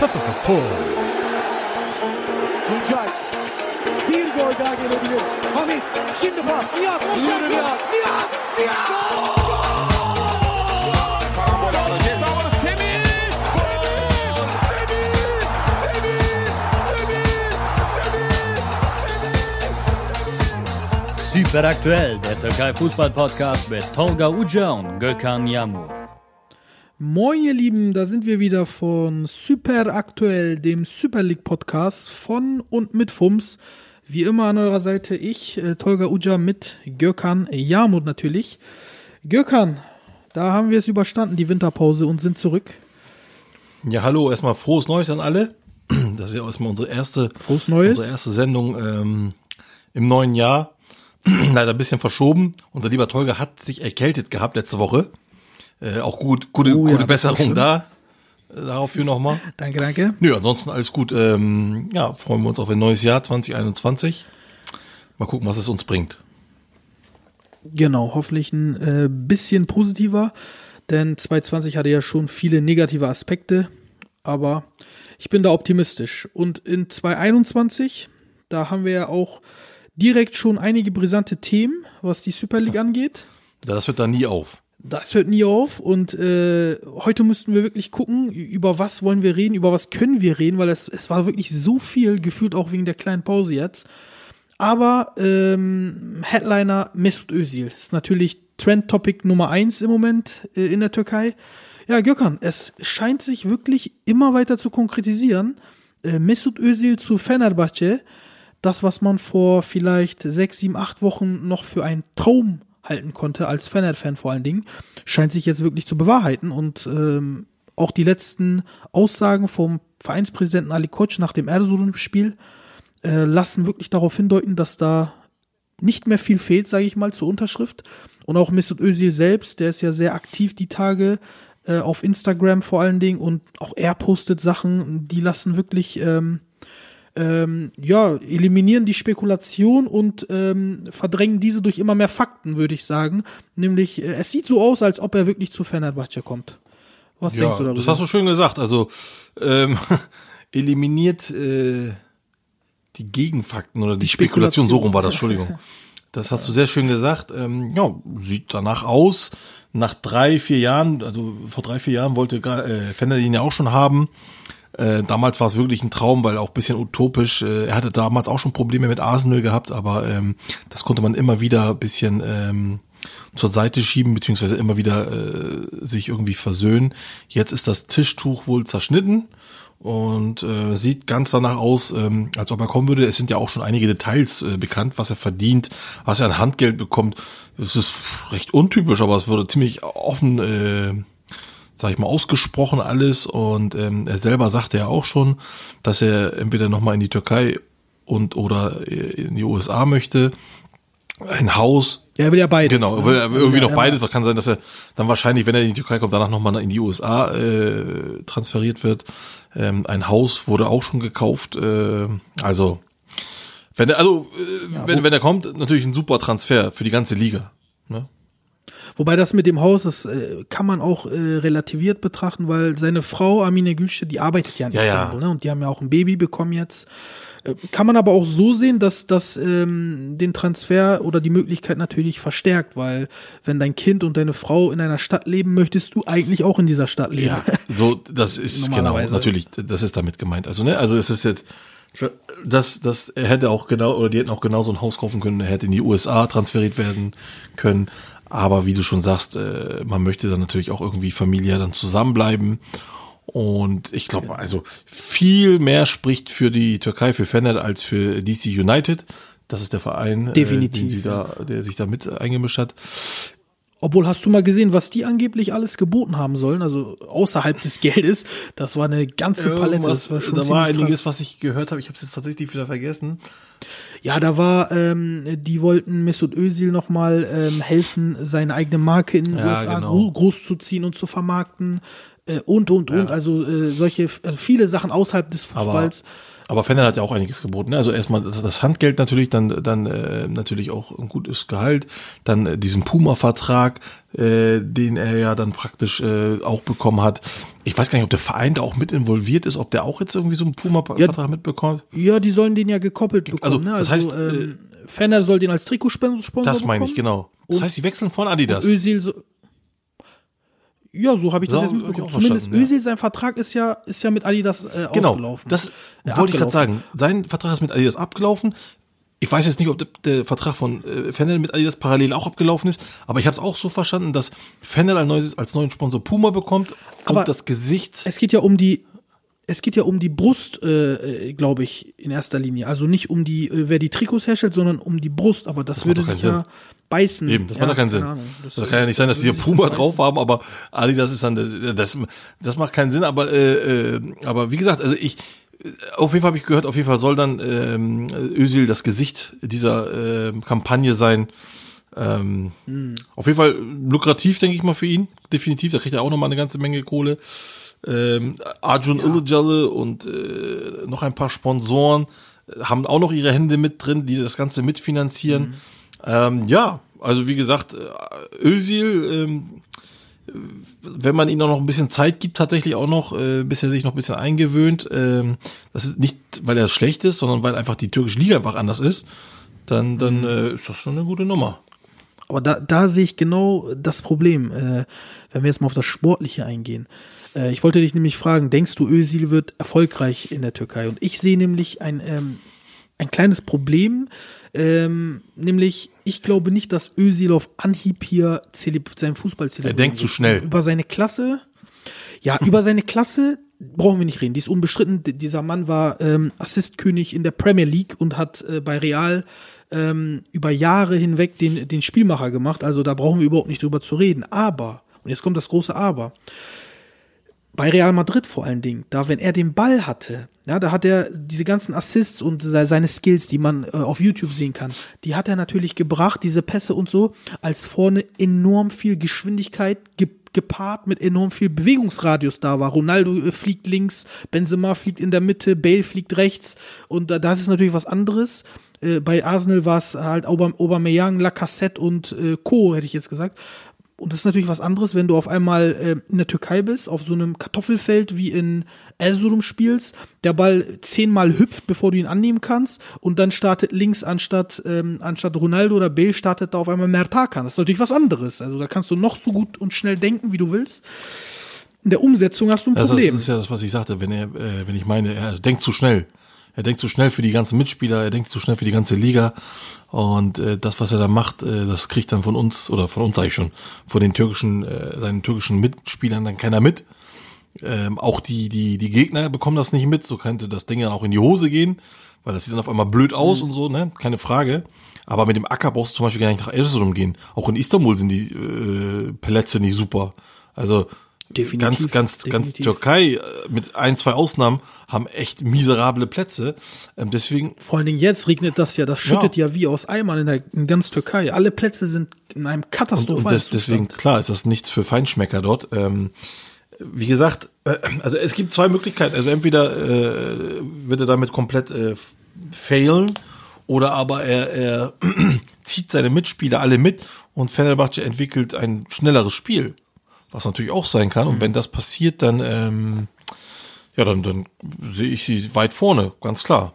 Full. Tuncay. Bir gol daha gelebilir. Hamit. Şimdi pas. Nihat. Nihat. Nihat. Nihat. Nihat. Karambol aldı. Ceza alanı Semih. Gol! Semih! Semih! Semih! Semih! Semih! Super aktuell, der Türkei Fußball Podcast mit Tolga Uca und Gökhan Yamur. Moin, ihr Lieben, da sind wir wieder von Super Aktuell, dem Super League Podcast von und mit FUMS. Wie immer an eurer Seite ich, äh, Tolga Uca mit Gökhan Yamut natürlich. Gökhan, da haben wir es überstanden, die Winterpause und sind zurück. Ja, hallo, erstmal frohes Neues an alle. Das ist ja erstmal unsere erste, Frohes Neues. unsere erste Sendung ähm, im neuen Jahr. Leider ein bisschen verschoben. Unser lieber Tolga hat sich erkältet gehabt letzte Woche. Äh, auch gut, gute, Oh ja, gute ist Besserung da. Äh, Daraufhin nochmal. Danke, danke. Nö, ansonsten alles gut. Ähm, ja, freuen wir uns auf ein neues Jahr 2021. Mal gucken, was es uns bringt. Genau, hoffentlich ein äh, bisschen positiver, denn 2020 hatte ja schon viele negative Aspekte, aber ich bin da optimistisch. Und in 2021, da haben wir ja auch direkt schon einige brisante Themen, was die Super League angeht. Das hört da nie auf. Das hört nie auf und äh, heute müssten wir wirklich gucken, über was wollen wir reden, über was können wir reden, weil es, es war wirklich so viel, gefühlt auch wegen der kleinen Pause jetzt. Aber ähm, Headliner Mesut Özil ist natürlich Trend-Topic Nummer eins im Moment äh, in der Türkei. Ja, Gökhan, es scheint sich wirklich immer weiter zu konkretisieren. Äh, Mesut Özil zu Fenerbahce, das, was man vor vielleicht sechs, sieben, acht Wochen noch für einen Traum halten konnte, als Fener-Fan vor allen Dingen, scheint sich jetzt wirklich zu bewahrheiten und ähm, auch die letzten Aussagen vom Vereinspräsidenten Ali Koç nach dem Erzurum-Spiel äh, lassen wirklich darauf hindeuten, dass da nicht mehr viel fehlt, sage ich mal, zur Unterschrift. Und auch Mesut Özil selbst, der ist ja sehr aktiv die Tage äh, auf Instagram vor allen Dingen und auch er postet Sachen, die lassen wirklich ähm, ähm, ja, eliminieren die Spekulation und ähm, verdrängen diese durch immer mehr Fakten, würde ich sagen. Nämlich, äh, es sieht so aus, als ob er wirklich zu Fenerbahce kommt. Was Ja, denkst du darüber? das hast du schön gesagt. Also ähm, eliminiert äh, die Gegenfakten oder die, Spekulation, Spekulation. so rum war das, Entschuldigung. Das hast du sehr schön gesagt. Ähm, ja, sieht danach aus. Nach drei, vier Jahren, also vor drei, vier Jahren wollte äh, Fender ihn ja auch schon haben. Äh, damals war es wirklich ein Traum, weil auch ein bisschen utopisch. Äh, er hatte damals auch schon Probleme mit Arsenal gehabt, aber ähm, das konnte man immer wieder ein bisschen ähm, zur Seite schieben, beziehungsweise immer wieder äh, sich irgendwie versöhnen. Jetzt ist das Tischtuch wohl zerschnitten und äh, sieht ganz danach aus, ähm, als ob er kommen würde. Es sind ja auch schon einige Details äh, bekannt, was er verdient, was er an Handgeld bekommt. Es ist recht untypisch, aber es wurde ziemlich offen, äh, sag ich mal, ausgesprochen alles. Und ähm, er selber sagte ja auch schon, dass er entweder nochmal in die Türkei und oder äh, in die USA möchte. Ein Haus, er will ja beides. Genau, ne? will er irgendwie Ja, noch ja. beides. Kann sein, dass er dann wahrscheinlich, wenn er in die Türkei kommt, danach nochmal in die USA äh, transferiert wird. Ähm, ein Haus wurde auch schon gekauft. Äh, also, wenn er, also, äh, wenn, wenn er kommt, natürlich ein super Transfer für die ganze Liga. Ne? Wobei das mit dem Haus, das äh, kann man auch äh, relativiert betrachten, weil seine Frau Amine Gülşe, die arbeitet ja in Ja, ja. Istanbul, ne? Und die haben ja auch ein Baby bekommen jetzt. Äh, Kann man aber auch so sehen, dass das ähm, den Transfer oder die Möglichkeit natürlich verstärkt, weil wenn dein Kind und deine Frau in einer Stadt leben, möchtest du eigentlich auch in dieser Stadt leben. Ja, so, das ist genau, natürlich, das ist damit gemeint. Also, ne, also es ist jetzt, das, das, er hätte auch genau, oder die hätten auch genau so ein Haus kaufen können, er hätte in die USA transferiert werden können. Aber wie du schon sagst, äh, man möchte dann natürlich auch irgendwie familiär dann zusammenbleiben. Und ich glaube, also viel mehr spricht für die Türkei, für Fener als für DC United. Das ist der Verein, äh, Definitiv, den sie da, der sich da mit eingemischt hat. Obwohl, hast du mal gesehen, was die angeblich alles geboten haben sollen? Also außerhalb des Geldes, das war eine ganze Palette. Irgendwas, Das war da war einiges, krass. was ich gehört habe. Ich habe es jetzt tatsächlich wieder vergessen. Ja, da war, ähm, die wollten Mesut Özil nochmal ähm, helfen, seine eigene Marke in den Ja, USA genau. gro groß zu ziehen und zu vermarkten äh, und, und, und. Also äh, solche, also viele Sachen außerhalb des Fußballs. Aber Fender hat ja auch einiges geboten. Ne? Also erstmal das, Handgeld natürlich, dann dann äh, natürlich auch ein gutes Gehalt, dann äh, diesen Puma-Vertrag, äh, den er ja dann praktisch äh, auch bekommen hat. Ich weiß gar nicht, ob der Verein da auch mit involviert ist, ob der auch jetzt irgendwie so einen Puma-Vertrag mitbekommt. Ja, die sollen den ja gekoppelt bekommen. Also, ne? das heißt, ähm, Fender soll den als Trikotsponsor Das meine ich, genau. Das heißt, die wechseln von Adidas. Özil ja, so habe ich das So jetzt mitbekommen. Zumindest verstanden, ja. Özil, sein Vertrag ist ja, ist ja mit Adidas äh, Genau, ausgelaufen. das Äh, wollte ich gerade sagen. Sein Vertrag ist mit Adidas abgelaufen. Ich weiß jetzt nicht, ob der, der Vertrag von äh, Fennel mit Adidas parallel auch abgelaufen ist, aber ich habe es auch so verstanden, dass Fennel ein neues, als neuen Sponsor Puma bekommt Aber und das Gesicht. Es geht ja um die, es geht ja um die Brust, äh, äh, glaube ich, in erster Linie. Also nicht um die, äh, wer die Trikots herstellt, sondern um die Brust. Aber das, macht würde sich ja beißen. Eben, das ja, macht doch keinen Sinn. Ahnung. Das, kann ja nicht sein, dass die Puma das drauf haben, aber Adidas ist dann, der- das, das macht keinen Sinn, aber, äh, äh, aber wie gesagt, also ich, äh, auf jeden Fall habe ich gehört, auf jeden Fall soll dann ähm, Özil das Gesicht dieser ähm, Kampagne sein. Ähm, Hm. Auf jeden Fall lukrativ, denke ich mal, für ihn. Definitiv, da kriegt er auch nochmal eine ganze Menge Kohle. Ähm, Arjun Ilıcalı und äh, noch ein paar Sponsoren äh, haben auch noch ihre Hände mit drin, die das Ganze mitfinanzieren. Ähm, ja, also wie gesagt, äh, Özil, ähm, wenn man ihm auch noch ein bisschen Zeit gibt, tatsächlich auch noch, äh, bis er sich noch ein bisschen eingewöhnt, ähm, das ist nicht, weil er schlecht ist, sondern weil einfach die türkische Liga einfach anders ist, dann, dann äh, ist das schon eine gute Nummer. Aber da, da sehe ich genau das Problem, äh, wenn wir jetzt mal auf das Sportliche eingehen. Äh, ich wollte dich nämlich fragen, denkst du, Özil wird erfolgreich in der Türkei? Und ich sehe nämlich ein, ähm, ein kleines Problem, ähm, nämlich ich glaube nicht, dass Özil auf Anhieb hier seinen Fußball zelebrieren denkt zu schnell. Über seine Klasse, ja, über seine Klasse brauchen wir nicht reden. Die ist unbestritten. Dieser Mann war ähm, Assistkönig in der Premier League und hat äh, bei Real ähm, über Jahre hinweg den, den Spielmacher gemacht. Also da brauchen wir überhaupt nicht drüber zu reden. Aber, und jetzt kommt das große Aber, bei Real Madrid vor allen Dingen, da wenn er den Ball hatte, ja, da hat er diese ganzen Assists und se- seine Skills, die man äh, auf YouTube sehen kann, die hat er natürlich gebracht, diese Pässe und so, als vorne enorm viel Geschwindigkeit ge gepaart mit enorm viel Bewegungsradius da war. Ronaldo äh, fliegt links, Benzema fliegt in der Mitte, Bale fliegt rechts und da das ist natürlich was anderes. Äh, bei Arsenal war es halt Aubame- Aubameyang, Lacazette und äh, Co, hätte ich jetzt gesagt. Und das ist natürlich was anderes, wenn du auf einmal äh, in der Türkei bist, auf so einem Kartoffelfeld wie in Erzurum spielst, der Ball zehnmal hüpft, bevor du ihn annehmen kannst, und dann startet links anstatt ähm, anstatt Ronaldo oder Bale startet da auf einmal Mertakan. Das ist natürlich was anderes. Also da kannst du noch so gut und schnell denken, wie du willst. In der Umsetzung hast du ein Also Problem. das ist ja das, was ich sagte, wenn er, äh, wenn ich meine, er denkt zu schnell. Er denkt zu schnell für die ganzen Mitspieler, er denkt zu schnell für die ganze Liga. Und äh, das, was er da macht, äh, das kriegt dann von uns, oder von uns sage ich schon, von den türkischen, äh, seinen türkischen Mitspielern dann keiner mit. Ähm, auch die, die, die Gegner bekommen das nicht mit, so könnte das Ding dann auch in die Hose gehen, weil das sieht dann auf einmal blöd aus und so, ne? Keine Frage. Aber mit dem Acker brauchst du zum Beispiel gar nicht nach Erzurum gehen. Auch in Istanbul sind die äh, Plätze nicht super. Also Definitiv, ganz, ganz, ganz definitiv. Türkei äh, mit ein, zwei Ausnahmen haben echt miserable Plätze. Ähm, deswegen, Vor allen Dingen jetzt regnet das ja, das schüttet ja, wie aus Eimern in, der, in ganz Türkei. Alle Plätze sind in einem und, katastrophalen und des, deswegen, Zustand. klar, ist das nichts für Feinschmecker dort. Ähm, wie gesagt, äh, also es gibt zwei Möglichkeiten. Also entweder äh, wird er damit komplett äh, failen oder aber er, er zieht seine Mitspieler alle mit und Fenerbahce entwickelt ein schnelleres Spiel, was natürlich auch sein kann. Und wenn das passiert, dann ähm, ja, dann, dann sehe ich sie weit vorne, ganz klar.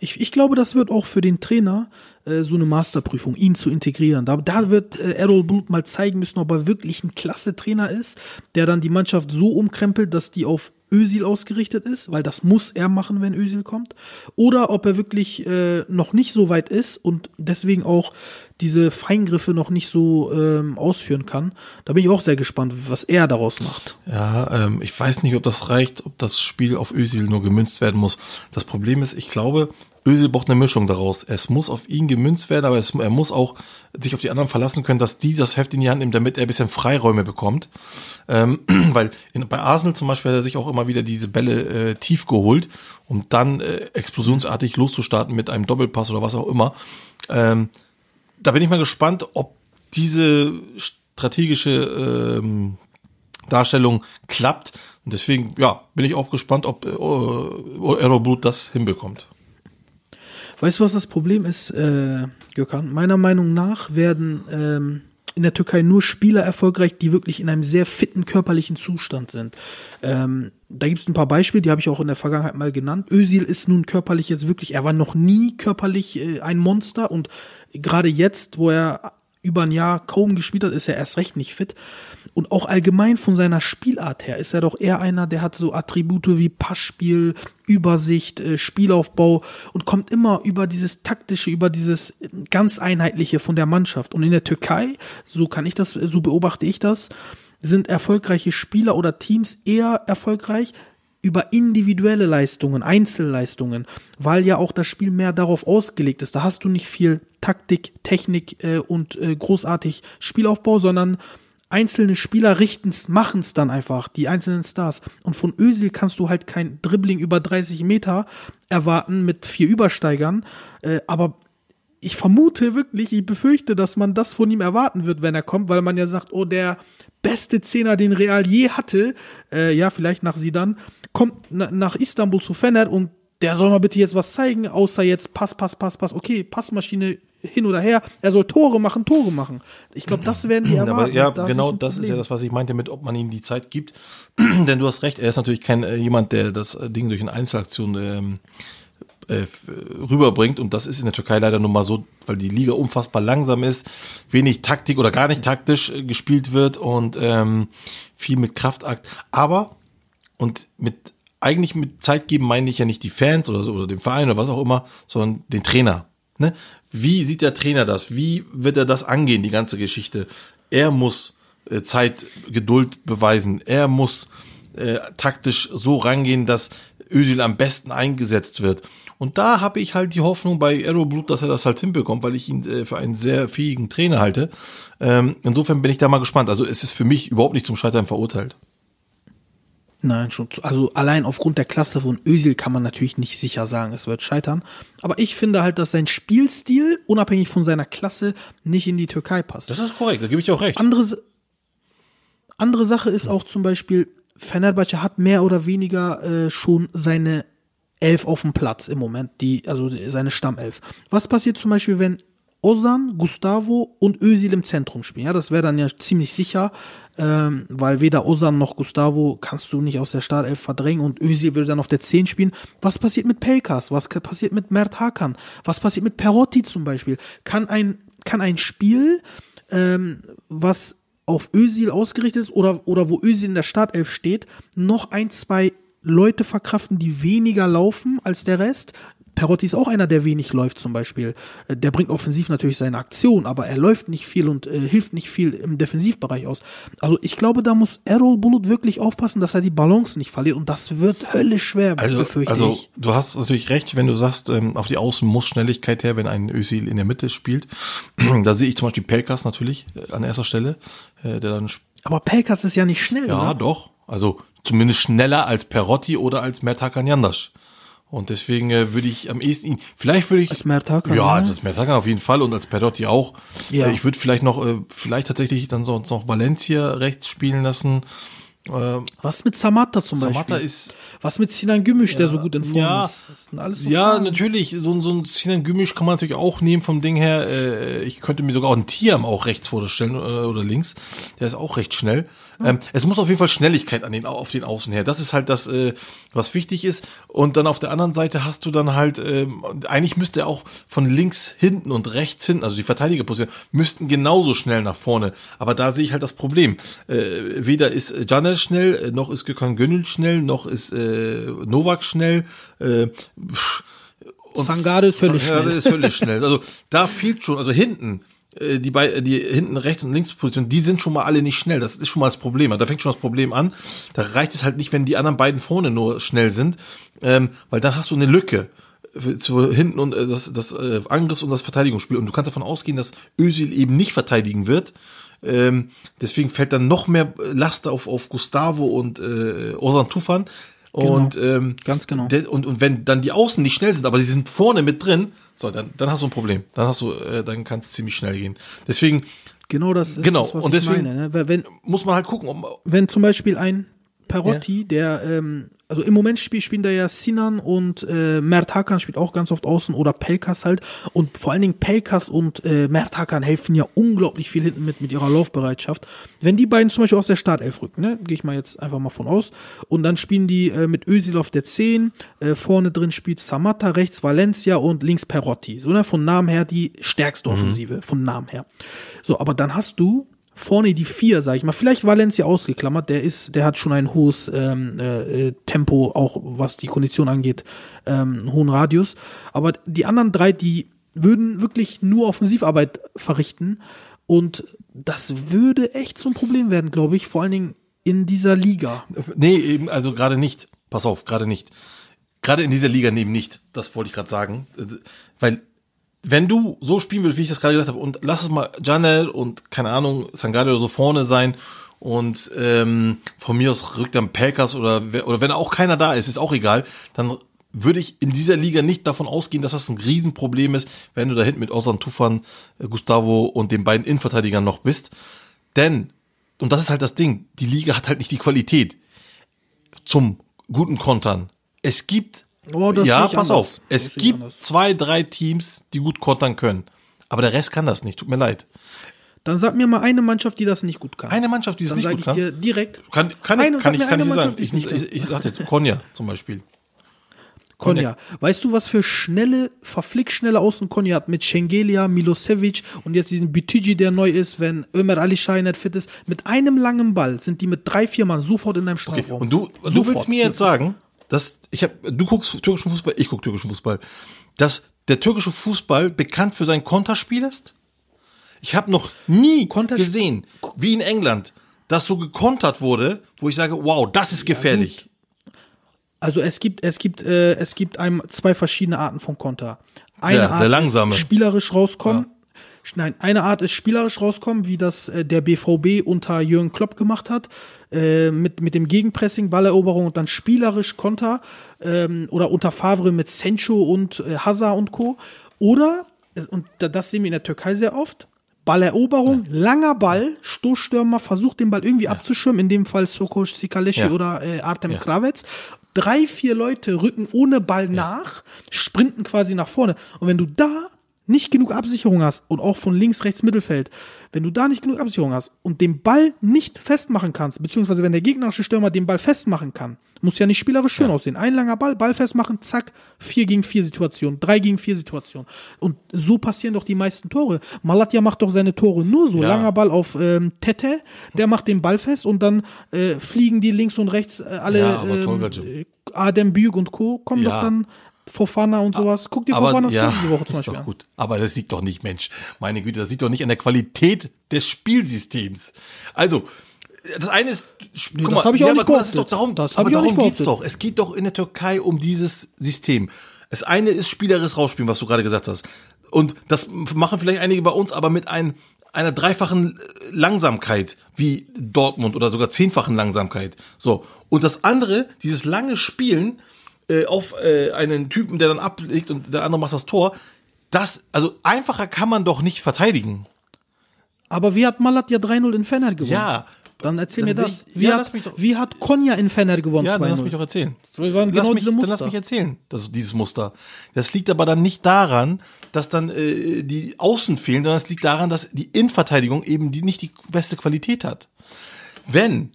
Ich, ich glaube, das wird auch für den Trainer äh, so eine Masterprüfung, ihn zu integrieren. Da, da wird äh, Errol Bulut mal zeigen müssen, ob er wirklich ein klasse Trainer ist, der dann die Mannschaft so umkrempelt, dass die auf Özil ausgerichtet ist, weil das muss er machen, wenn Özil kommt. Oder ob er wirklich äh, noch nicht so weit ist und deswegen auch diese Feingriffe noch nicht so ähm, ausführen kann. Da bin ich auch sehr gespannt, was er daraus macht. Ja, ähm, ich weiß nicht, ob das reicht, ob das Spiel auf Özil nur gemünzt werden muss. Das Problem ist, ich glaube, Özil braucht eine Mischung daraus. Es muss auf ihn gemünzt werden, aber es, er muss auch sich auf die anderen verlassen können, dass die das Heft in die Hand nehmen, damit er ein bisschen Freiräume bekommt. Ähm, weil in, bei Arsenal zum Beispiel hat er sich auch immer wieder diese Bälle äh, tief geholt, um dann äh, explosionsartig loszustarten mit einem Doppelpass oder was auch immer. Ähm, da bin ich mal gespannt, ob diese strategische ähm, Darstellung klappt. Und deswegen, ja, bin ich auch gespannt, ob äh, Errol Blut das hinbekommt. Weißt du, was das Problem ist, äh, Gökhan? Meiner Meinung nach werden ähm, in der Türkei nur Spieler erfolgreich, die wirklich in einem sehr fitten körperlichen Zustand sind. Ähm, da gibt es ein paar Beispiele, die habe ich auch in der Vergangenheit mal genannt. Özil ist nun körperlich jetzt wirklich, er war noch nie körperlich äh, ein Monster und gerade jetzt, wo er über ein Jahr kaum gespielt hat, ist er erst recht nicht fit. Und auch allgemein von seiner Spielart her ist er doch eher einer, der hat so Attribute wie Passspiel, Übersicht, äh, Spielaufbau und kommt immer über dieses taktische, über dieses ganz einheitliche von der Mannschaft. Und in der Türkei, so kann ich das, so beobachte ich das, sind erfolgreiche Spieler oder Teams eher erfolgreich, über individuelle Leistungen, Einzelleistungen, weil ja auch das Spiel mehr darauf ausgelegt ist. Da hast du nicht viel Taktik, Technik äh, und äh, großartig Spielaufbau, sondern einzelne Spieler richten's, machen's dann einfach, die einzelnen Stars. Und von Özil kannst du halt kein Dribbling über 30 Meter erwarten mit vier Übersteigern, äh, aber ich vermute wirklich, ich befürchte, dass man das von ihm erwarten wird, wenn er kommt, weil man ja sagt, oh, der beste Zehner, den Real je hatte, äh, ja, vielleicht nach Sidan, kommt na, nach Istanbul zu Fener und der soll mal bitte jetzt was zeigen, außer jetzt Pass, Pass, Pass, Pass, okay, Passmaschine hin oder her. Er soll Tore machen, Tore machen. Ich glaube, das werden die erwarten. Aber ja, da genau das ist ja das, was ich meinte mit, ob man ihm die Zeit gibt. Denn du hast recht, er ist natürlich kein äh, jemand, der das Ding durch eine Einzelaktion ähm, äh, rüberbringt. Und das ist in der Türkei leider nun mal so, weil die Liga unfassbar langsam ist, wenig Taktik oder gar nicht taktisch äh, gespielt wird und ähm, viel mit Kraftakt. Aber, und mit eigentlich mit Zeit geben meine ich ja nicht die Fans oder, oder den Verein oder was auch immer, sondern den Trainer. Ne? Wie sieht der Trainer das? Wie wird er das angehen, die ganze Geschichte? Er muss äh, Zeit, Geduld beweisen. Er muss äh, taktisch so rangehen, dass Özil am besten eingesetzt wird. Und da habe ich halt die Hoffnung bei Aeroblut, dass er das halt hinbekommt, weil ich ihn äh, für einen sehr fähigen Trainer halte. Ähm, insofern bin ich da mal gespannt. Also es ist für mich überhaupt nicht zum Scheitern verurteilt. Nein, schon. Also allein aufgrund der Klasse von Özil kann man natürlich nicht sicher sagen, es wird scheitern. Aber ich finde halt, dass sein Spielstil, unabhängig von seiner Klasse, nicht in die Türkei passt. Das ist korrekt, da gebe ich auch recht. Andere, andere Sache ist auch zum Beispiel, Fenerbahce hat mehr oder weniger äh, schon seine Elf auf dem Platz im Moment, die, also seine Stammelf. Was passiert zum Beispiel, wenn Ozan, Gustavo und Özil im Zentrum spielen? Ja, das wäre dann ja ziemlich sicher, ähm, weil weder Ozan noch Gustavo kannst du nicht aus der Startelf verdrängen und Özil würde dann auf der 10 spielen. Was passiert mit Pelkas? Was passiert mit Mert Hakan? Was passiert mit Perotti zum Beispiel? Kann ein, kann ein Spiel, ähm, was auf Özil ausgerichtet ist oder, oder wo Özil in der Startelf steht, noch ein, zwei Leute verkraften, die weniger laufen als der Rest. Perotti ist auch einer, der wenig läuft zum Beispiel. Äh, der bringt offensiv natürlich seine Aktion, aber er läuft nicht viel und äh, hilft nicht viel im Defensivbereich aus. Also ich glaube, da muss Errol Bullet wirklich aufpassen, dass er die Balance nicht verliert und das wird höllisch schwer, also, befürchte also, ich. du hast natürlich recht, wenn du sagst, ähm, auf die Außen muss Schnelligkeit her, wenn ein Özil in der Mitte spielt. da sehe ich zum Beispiel Pelkas natürlich äh, an erster Stelle, äh, der dann aber Pelkas ist ja nicht schnell, Ja, oder? doch. Also zumindest schneller als Perotti oder als Mertakan Jandas. Und deswegen äh, würde ich am ehesten ihn, vielleicht würde ich. Als Mert Hakan, Ja, ja. also als Mert Hakan auf jeden Fall und als Perotti auch. Ja. Äh, ich würde vielleicht noch, äh, vielleicht tatsächlich dann sonst noch Valencia rechts spielen lassen. Äh, Was mit Samata zum Samata Beispiel? ist, Was mit Sinan Gümüş, der so gut in Form ja, ist? So ja, Fragen. natürlich, so, ein- so ein Sinan Gümüş kann man natürlich auch nehmen vom Ding her. Äh, ich könnte mir sogar auch einen Tiam auch rechts vorstellen äh, oder links. Der ist auch recht schnell. Ähm, es muss auf jeden Fall Schnelligkeit an den, auf den Außen her. Das ist halt das, äh, was wichtig ist. Und dann auf der anderen Seite hast du dann halt, ähm, eigentlich müsste er auch von links hinten und rechts hinten, also die Verteidigerposition, müssten genauso schnell nach vorne. Aber da sehe ich halt das Problem. Äh, weder ist Janet schnell, äh, noch ist Gökhan Gönül schnell, noch ist äh, Novak schnell. Äh, pff, und Sangare ist völlig Sangare schnell. ist völlig schnell. Also da fehlt schon, also hinten, die bei die hinten rechts und links Position, die sind schon mal alle nicht schnell. Das ist schon mal das Problem. Da fängt schon das Problem an. Da reicht es halt nicht, wenn die anderen beiden vorne nur schnell sind, ähm, weil dann hast du eine Lücke für- zu hinten und äh, das, das äh, Angriffs- und das Verteidigungsspiel. Und du kannst davon ausgehen, dass Özil eben nicht verteidigen wird. Ähm, deswegen fällt dann noch mehr Last auf, auf Gustavo und äh, Ozan Tufan. Und, ähm, Ganz genau. und, und wenn dann die Außen nicht schnell sind, aber sie sind vorne mit drin, so, dann, dann hast du ein Problem. Dann hast du, äh, dann kann es ziemlich schnell gehen. Deswegen, Genau das ist Genau, das, was und ich deswegen- meine. Ne? Wenn, Muss man halt gucken, ob, wenn zum Beispiel ein Perotti, der, ähm, also im Moment spiel, spielen da ja Sinan und äh, Mert Hakan spielt auch ganz oft außen oder Pelkas halt. Und vor allen Dingen Pelkas und äh, Mert Hakan helfen ja unglaublich viel hinten mit, mit ihrer Laufbereitschaft. Wenn die beiden zum Beispiel aus der Startelf rücken, ne, gehe ich mal jetzt einfach mal von aus, und dann spielen die äh, mit Özil auf der 10, äh, vorne drin spielt Samatta, rechts Valencia und links Perotti. So, ne, von Namen her die stärkste Offensive, von Namen her. So, aber dann hast du vorne die vier, sag ich mal. Vielleicht Valencia ausgeklammert, der ist, der hat schon ein hohes ähm, äh, Tempo, auch was die Kondition angeht, ähm, einen hohen Radius. Aber die anderen drei, die würden wirklich nur Offensivarbeit verrichten. Und das würde echt zum Problem werden, glaube ich, vor allen Dingen in dieser Liga. Nee, eben, also gerade nicht. Pass auf, gerade nicht. Gerade in dieser Liga neben nicht. Das wollte ich gerade sagen. Äh, Weil, wenn du so spielen würdest, wie ich das gerade gesagt habe, und lass es mal Janel und, keine Ahnung, Sangare oder so vorne sein und ähm, von mir aus rückt dann Pelkas oder, oder wenn auch keiner da ist, ist auch egal, dann würde ich in dieser Liga nicht davon ausgehen, dass das ein Riesenproblem ist, wenn du da hinten mit Ozan Tufan, äh, Gustavo und den beiden Innenverteidigern noch bist. Denn, und das ist halt das Ding, die Liga hat halt nicht die Qualität zum guten Kontern. Es gibt, Oh, ja, ich pass anders. auf, es ich gibt anders. zwei, drei Teams, die gut kontern können. Aber der Rest kann das nicht, tut mir leid. Dann sag mir mal eine Mannschaft, die das nicht gut kann. Eine Mannschaft, die es Dann nicht sage gut ich kann. dir direkt. Kann, kann, Eine- ich, kann ich, kann eine ich sagen. Ich, nicht ich, ich, sag jetzt Konya zum Beispiel. Konya. Weißt du, was für schnelle, verflixt schnelle Außen Konya hat mit Schengelia, Milosevic und jetzt diesen Bütigi, der neu ist, wenn Ömer Ali nicht fit ist. Mit einem langen Ball sind die mit drei, vier Mann sofort in deinem Okay. Strafraum. Und du, du Sofort. willst mir jetzt sagen, dass ich hab, du guckst türkischen Fußball, ich guck türkischen Fußball, dass der türkische Fußball bekannt für sein Konterspiel ist? Ich habe noch nie Konterspiel- gesehen, wie in England, dass so gekontert wurde, wo ich sage, wow, das ist gefährlich. Also es gibt, es gibt, äh, es gibt einem zwei verschiedene Arten von Konter. Eine Ja, der Art langsame. ist spielerisch rauskommen. Nein, eine Art ist spielerisch rauskommen, wie das äh, der BVB unter Jürgen Klopp gemacht hat, äh, mit, mit dem Gegenpressing, Balleroberung und dann spielerisch Konter ähm, oder unter Favre mit Sencho und äh, Hazard und Co. Oder, und da- das sehen wir in der Türkei sehr oft, Balleroberung, langer Ball, Stoßstürmer versucht den Ball irgendwie abzuschirmen, in dem Fall Sokos Sikaleshi Ja. oder äh, Artem Kravets. Drei, vier Leute rücken ohne Ball nach, sprinten quasi nach vorne. Und wenn du da nicht genug Absicherung hast und auch von links, rechts, Mittelfeld, wenn du da nicht genug Absicherung hast und den Ball nicht festmachen kannst, beziehungsweise wenn der gegnerische Stürmer den Ball festmachen kann, muss ja nicht spielerisch schön aussehen. Ein langer Ball, Ball festmachen, zack, vier gegen vier Situation, drei gegen vier Situation. Und so passieren doch die meisten Tore. Malatya macht doch seine Tore nur so. Ja. Langer Ball auf ähm, Tete, der macht den Ball fest und dann äh, fliegen die links und rechts äh, alle Ja, ähm, äh, Adem Büyük und Co. kommen Ja. doch dann Fofana und sowas. Guck dir Fofanas Tor diese Woche zum ist Beispiel doch an. gut. Aber das liegt doch nicht, Mensch. Meine Güte, das liegt doch nicht an der Qualität des Spielsystems. Also, das eine ist, guck das hab ich auch aber nicht ist behauptet. doch darum, Das aber auch darum geht's doch. Es geht doch in der Türkei um dieses System. Das eine ist spielerisch rausspielen, was du gerade gesagt hast. Und das machen vielleicht einige bei uns, aber mit ein, einer dreifachen Langsamkeit, wie Dortmund oder sogar zehnfachen Langsamkeit. So. Und das andere, dieses lange Spielen, äh, auf äh, einen Typen, der dann ablegt und der andere macht das Tor. Das, also einfacher kann man doch nicht verteidigen. Aber wie hat Malatya 3-0 in Fener gewonnen? Ja. Dann erzähl Dann mir das. ich- Wie, ja, hat, lass mich doch- wie hat Konya in Fener gewonnen? Ja, dann lass 2-0? mich doch erzählen. Das waren lass genau mich, diese Dann lass mich erzählen, das, dieses Muster. Das liegt aber dann nicht daran, dass dann äh, die Außen fehlen, sondern es liegt daran, dass die Innenverteidigung eben die nicht die beste Qualität hat. Wenn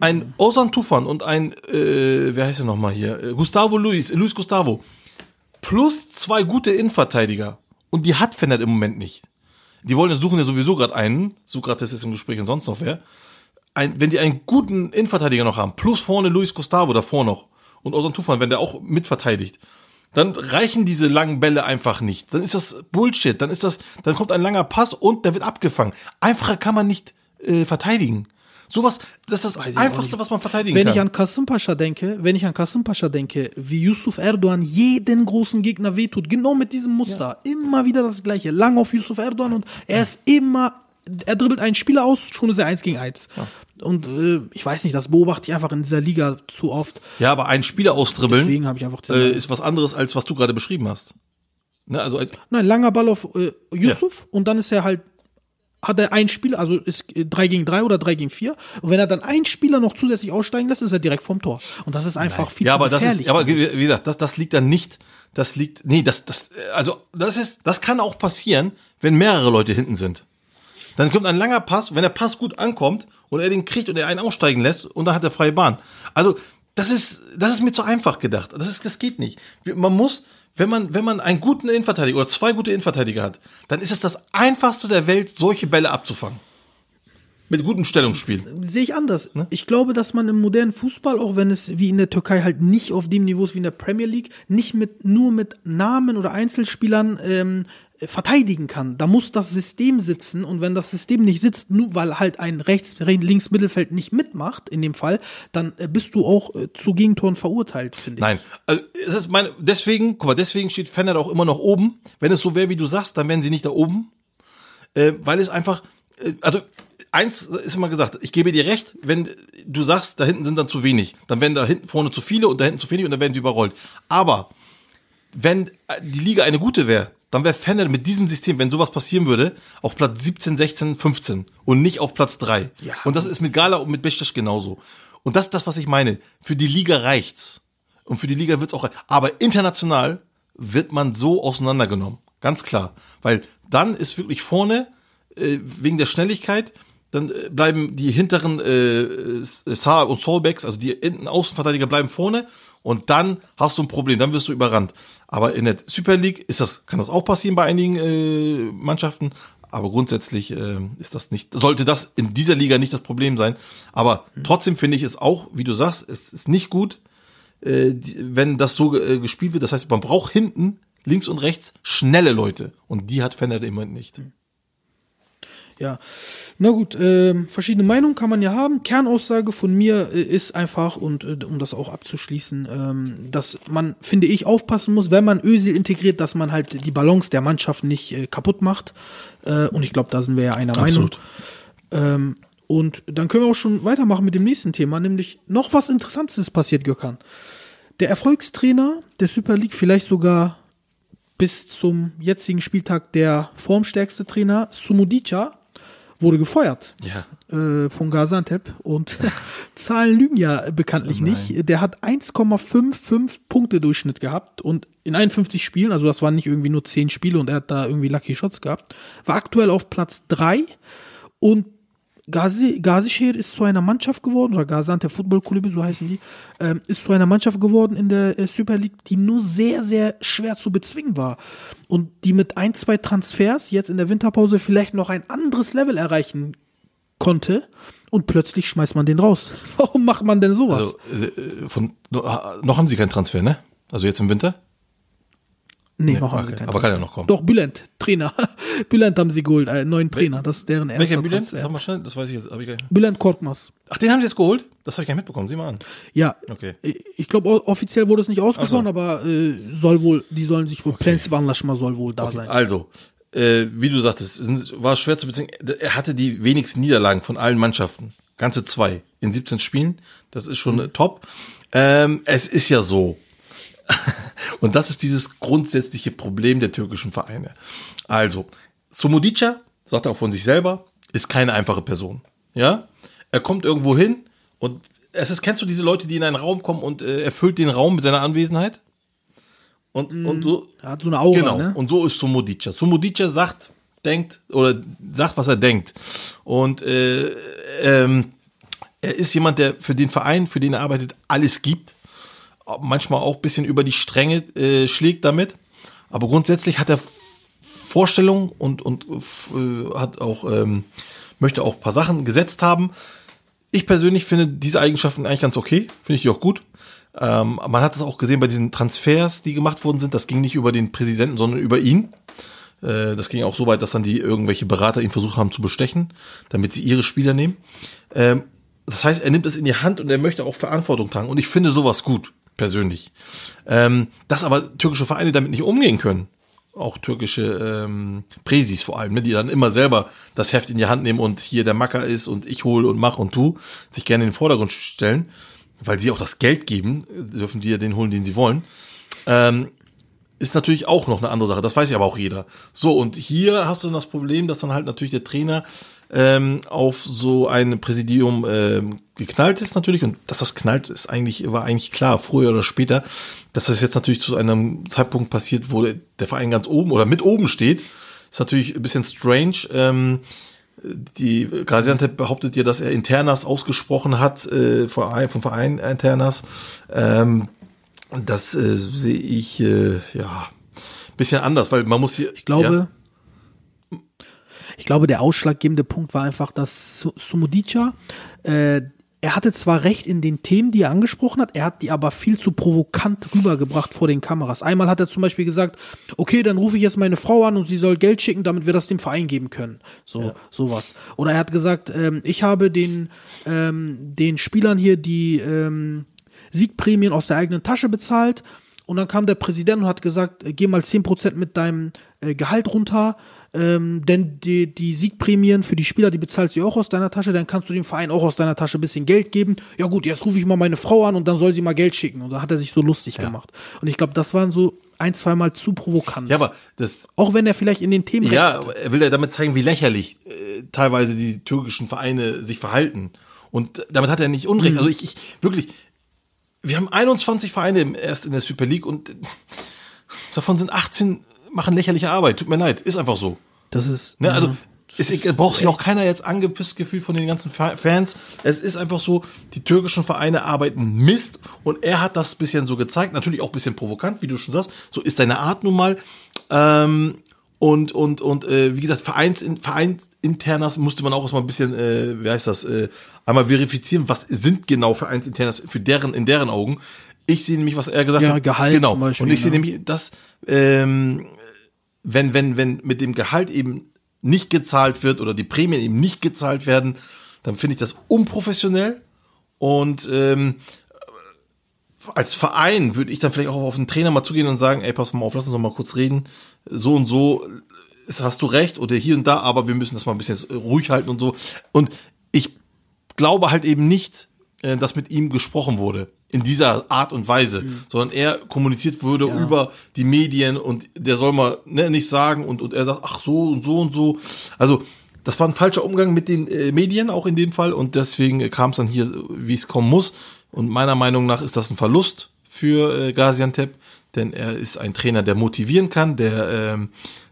ein Ozan Tufan und ein, äh, wer heißt er nochmal hier, äh, Gustavo Luis, Luis Gustavo, plus zwei gute Innenverteidiger und die hat Fennert im Moment nicht. Die wollen suchen ja sowieso gerade einen, Sokrates ist im Gespräch und sonst noch wer. Ein, wenn die einen guten Innenverteidiger noch haben, plus vorne Luis Gustavo davor noch und Ozan Tufan, wenn der auch mitverteidigt, dann reichen diese langen Bälle einfach nicht. Dann ist das Bullshit. Dann ist das, dann kommt ein langer Pass und der wird abgefangen. Einfacher kann man nicht äh, verteidigen. Sowas, das ist das Einfachste, was man verteidigen Wenn kann. ich an Kasim Pascha denke, wenn ich an Kasim Pascha denke, wie Yusuf Erdogan jeden großen Gegner wehtut, genau mit diesem Muster, immer wieder das gleiche, lang auf Yusuf Erdogan und er ist immer, er dribbelt einen Spieler aus, schon ist er eins gegen eins. Und äh, ich weiß nicht, das beobachte ich einfach in dieser Liga zu oft. ja, aber einen Spieler austribbeln Deswegen habe ich einfach äh, ist was anderes, als was du gerade beschrieben hast. Ne, also ein, Nein, langer Ball auf äh, Yusuf und dann ist er halt hat er ein Spieler, also ist 3 gegen 3 oder 3 gegen 4. Und wenn er dann einen Spieler noch zusätzlich aussteigen lässt, ist er direkt vom Tor. Und das ist einfach viel ja, aber das ist, aber wie gesagt, das, das liegt dann nicht, das liegt, nee, das, das, also, das ist, das kann auch passieren, wenn mehrere Leute hinten sind. Dann kommt ein langer Pass, wenn der Pass gut ankommt und er den kriegt und er einen aussteigen lässt und dann hat er freie Bahn. Also, das ist, das ist mir zu einfach gedacht. Das ist, das geht nicht. Man muss, wenn man, wenn man einen guten Innenverteidiger oder zwei gute Innenverteidiger hat, dann ist es das einfachste der Welt, solche Bälle abzufangen. Mit gutem Stellungsspiel. sehe ich anders. Ne? Ich glaube, dass man im modernen Fußball, auch wenn es wie in der Türkei halt nicht auf dem Niveau ist wie in der Premier League, nicht mit nur mit Namen oder Einzelspielern ähm, äh, verteidigen kann. Da muss das System sitzen und wenn das System nicht sitzt, nur weil halt ein rechts, links Mittelfeld nicht mitmacht in dem Fall, dann äh, bist du auch äh, zu Gegentoren verurteilt, finde ich. Nein, also es ist meine, deswegen, guck mal, deswegen steht Fener auch immer noch oben. Wenn es so wäre, wie du sagst, dann wären sie nicht da oben, äh, weil es einfach, äh, also eins ist immer gesagt, ich gebe dir recht, wenn du sagst, da hinten sind dann zu wenig, dann werden da hinten vorne zu viele und da hinten zu wenig und dann werden sie überrollt. Aber wenn äh, die Liga eine gute wäre, dann wäre Fener mit diesem System, wenn sowas passieren würde, auf Platz 17, 16, 15 und nicht auf Platz 3. Ja. Und das ist mit Gala und mit Beşiktaş genauso. Und das ist das, was ich meine. Für die Liga reicht's. Und für die Liga wird's auch reichen. Aber international wird man so auseinandergenommen. Ganz klar. Weil dann ist wirklich vorne, äh, wegen der Schnelligkeit, dann äh, bleiben die hinteren äh, Saar und Solbacks, also die Außenverteidiger bleiben vorne und dann hast du ein Problem, dann wirst du überrannt. Aber in der Super League ist das, kann das auch passieren bei einigen äh, Mannschaften, aber grundsätzlich äh, ist das nicht, sollte das in dieser Liga nicht das Problem sein. Aber trotzdem finde ich es auch, wie du sagst, es ist nicht gut, äh, wenn das so äh, gespielt wird. Das heißt, man braucht hinten, links und rechts, schnelle Leute. Und die hat Fender im Moment nicht. Ja, na gut, ähm, verschiedene Meinungen kann man ja haben. Kernaussage von mir äh, ist einfach, und äh, um das auch abzuschließen, ähm, dass man, finde ich, aufpassen muss, wenn man Özil integriert, dass man halt die Balance der Mannschaft nicht äh, kaputt macht. Äh, und ich glaube, da sind wir ja einer Absolut. Meinung. Ähm, und dann können wir auch schon weitermachen mit dem nächsten Thema, nämlich noch was Interessantes ist passiert, Gökhan. Der Erfolgstrainer der Super League, vielleicht sogar bis zum jetzigen Spieltag der formstärkste Trainer, Sumudica, wurde gefeuert Ja. äh, von Gaziantep und Zahlen lügen ja bekanntlich nicht. Der hat 1,55 Punkte Durchschnitt gehabt und in 51 Spielen, also das waren nicht irgendwie nur 10 Spiele und er hat da irgendwie Lucky Shots gehabt, war aktuell auf Platz 3 und Gazi, Gazişehir ist zu einer Mannschaft geworden, oder Gaziantep Football Kulübe, so heißen die, ähm, ist zu einer Mannschaft geworden in der äh, Super League, die nur sehr, sehr schwer zu bezwingen war. Und die mit ein, zwei Transfers jetzt in der Winterpause vielleicht noch ein anderes Level erreichen konnte. Und plötzlich schmeißt man den raus. Warum macht man denn sowas? Also, äh, von, noch haben sie keinen Transfer, ne? Also jetzt im Winter? Nee, Nee, noch haben okay. sie keinen Aber kann ja noch kommen. Doch, Bülent, Trainer. Bülent haben sie geholt, einen neuen Trainer. Das ist deren erster Welcher Bülent? Transfer. Sag mal schnell, das weiß ich jetzt. Hab ich gar nicht. Bülent Korkmaz. Ach, den haben sie jetzt geholt? Das habe ich gar nicht mitbekommen. Sieh mal an. Ja, Okay. ich glaube, offiziell wurde es nicht ausgesprochen, so. aber äh, soll wohl, die sollen sich wohl, okay. Anlaschma soll wohl da sein. Also, äh, wie du sagtest, war schwer zu bezwingen. Er hatte die wenigsten Niederlagen von allen Mannschaften. Ganze zwei in 17 Spielen. Das ist schon äh, top. Ähm, es ist ja so. Und das ist dieses grundsätzliche Problem der türkischen Vereine. Also, Sumudica, sagt er auch von sich selber, ist keine einfache Person. Ja? Er kommt irgendwo hin und es ist, kennst du diese Leute, die in einen Raum kommen und äh, erfüllt den Raum mit seiner Anwesenheit? Und, und so, Er hat so eine Aura, Genau. ne? Und so ist Sumodica. Sumodica sagt, denkt oder sagt, was er denkt. Und äh, ähm, er ist jemand, der für den Verein, für den er arbeitet, alles gibt. Manchmal auch bisschen über die Stränge äh, schlägt damit. Aber grundsätzlich hat er Vorstellungen und, und äh, hat auch, ähm, möchte auch paar Sachen gesetzt haben. Ich persönlich finde diese Eigenschaften eigentlich ganz okay. Finde ich die auch gut. Ähm, man hat es auch gesehen bei diesen Transfers, die gemacht worden sind. Das ging nicht über den Präsidenten, sondern über ihn. Äh, das ging auch so weit, dass dann die irgendwelche Berater ihn versucht haben zu bestechen, damit sie ihre Spieler nehmen. Ähm, das heißt, er nimmt es in die Hand und er möchte auch Verantwortung tragen. Und ich finde sowas gut, persönlich. Ähm, dass aber türkische Vereine damit nicht umgehen können. Auch türkische ähm, Präsis vor allem, ne, die dann immer selber das Heft in die Hand nehmen und hier der Macker ist und ich hole und mach und tu, sich gerne in den Vordergrund stellen, weil sie auch das Geld geben, dürfen die ja den holen, den sie wollen. Ähm, ist natürlich auch noch eine andere Sache. Das weiß ja aber auch jeder. So, und hier hast du das Problem, dass dann halt natürlich der Trainer ähm, auf so ein Präsidium ähm, geknallt ist natürlich. Und dass das knallt, ist eigentlich, war eigentlich klar, früher oder später. Dass das jetzt natürlich zu einem Zeitpunkt passiert, wo der Verein ganz oben oder mit oben steht, ist natürlich ein bisschen strange. Ähm, die Gaziantep behauptet ja, dass er Internas ausgesprochen hat, äh, vom Verein Internas. Ähm, das äh, sehe ich äh, ja bisschen anders, weil man muss hier. Ich glaube, ja? Ich glaube, der ausschlaggebende Punkt war einfach, dass Sumudica, äh, er hatte zwar recht in den Themen, die er angesprochen hat, er hat die aber viel zu provokant rübergebracht vor den Kameras. Einmal hat er zum Beispiel gesagt, okay, dann rufe ich jetzt meine Frau an und sie soll Geld schicken, damit wir das dem Verein geben können. So, ja. sowas. Oder er hat gesagt, ähm, ich habe den, ähm, den Spielern hier die ähm, Siegprämien aus der eigenen Tasche bezahlt. Und dann kam der Präsident und hat gesagt, äh, geh mal zehn Prozent mit deinem äh, Gehalt runter ähm, denn die, die Siegprämien für die Spieler, die bezahlst du auch aus deiner Tasche, dann kannst du dem Verein auch aus deiner Tasche ein bisschen Geld geben. Ja gut, jetzt rufe ich mal meine Frau an und dann soll sie mal Geld schicken. Und da hat er sich so lustig ja. gemacht. Und ich glaube, das waren so ein, zweimal zu provokant. Ja, aber das. Auch wenn er vielleicht in den Themen. Ja, er will ja damit zeigen, wie lächerlich äh, teilweise die türkischen Vereine sich verhalten. Und damit hat er nicht Unrecht. Mhm. Also ich, ich, wirklich, wir haben 21 Vereine erst in der Super League und davon sind 18 machen lächerliche Arbeit. Tut mir leid, ist einfach so. Das ist. Ne, also ja, ist, braucht sich auch keiner jetzt angepisst gefühlt von den ganzen Fans. Es ist einfach so, die türkischen Vereine arbeiten Mist und er hat das bisschen so gezeigt, natürlich auch ein bisschen provokant, wie du schon sagst. So ist seine Art nun mal. Ähm, und und und äh, wie gesagt, Vereins, Vereinsinternas musste man auch erstmal ein bisschen, äh, wie heißt das, äh, einmal verifizieren, was sind genau Vereinsinternas für deren in deren Augen. Ich sehe nämlich, was er gesagt ja, hat. Gehalt genau. Zum Beispiel, und ich sehe nämlich, dass ähm, wenn, wenn, wenn mit dem Gehalt eben nicht gezahlt wird oder die Prämien eben nicht gezahlt werden, dann finde ich das unprofessionell. Und ähm, als Verein würde ich dann vielleicht auch auf den Trainer mal zugehen und sagen, ey, pass mal auf, lass uns doch mal kurz reden. So und so hast du recht oder hier und da, aber wir müssen das mal ein bisschen ruhig halten und so. Und ich glaube halt eben nicht, äh, dass mit ihm gesprochen wurde in dieser Art und Weise, mhm. sondern er kommuniziert wurde ja. über die Medien und der soll mal ne, nicht sagen und, und er sagt, ach so und so und so. Also das war ein falscher Umgang mit den äh, Medien auch in dem Fall und deswegen kam es dann hier, wie es kommen muss. Und meiner Meinung nach ist das ein Verlust für äh, Gaziantep, denn er ist ein Trainer, der motivieren kann, der ähm,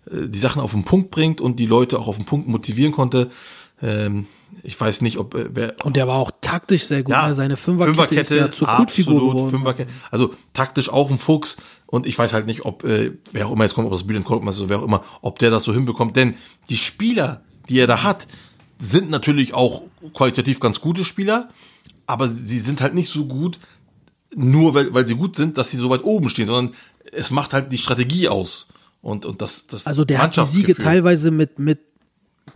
äh, die Sachen auf den Punkt bringt und die Leute auch auf den Punkt motivieren konnte. Ähm, ich weiß nicht, ob äh, wer. Und der war auch taktisch sehr gut. Ja, ne? Seine Fünferkette, Fünferkette ist ja zur Kultfigur geworden. Fünferkette, also taktisch auch ein Fuchs. Und ich weiß halt nicht, ob äh, wer auch immer jetzt kommt, ob das Bülent Kolkmaz ist, wer auch immer, ob der das so hinbekommt. Denn die Spieler, die er da hat, sind natürlich auch qualitativ ganz gute Spieler, aber sie sind halt nicht so gut, nur weil, weil sie gut sind, dass sie so weit oben stehen, sondern es macht halt die Strategie aus. Und, und das, das Also der hat die Siege teilweise mit, mit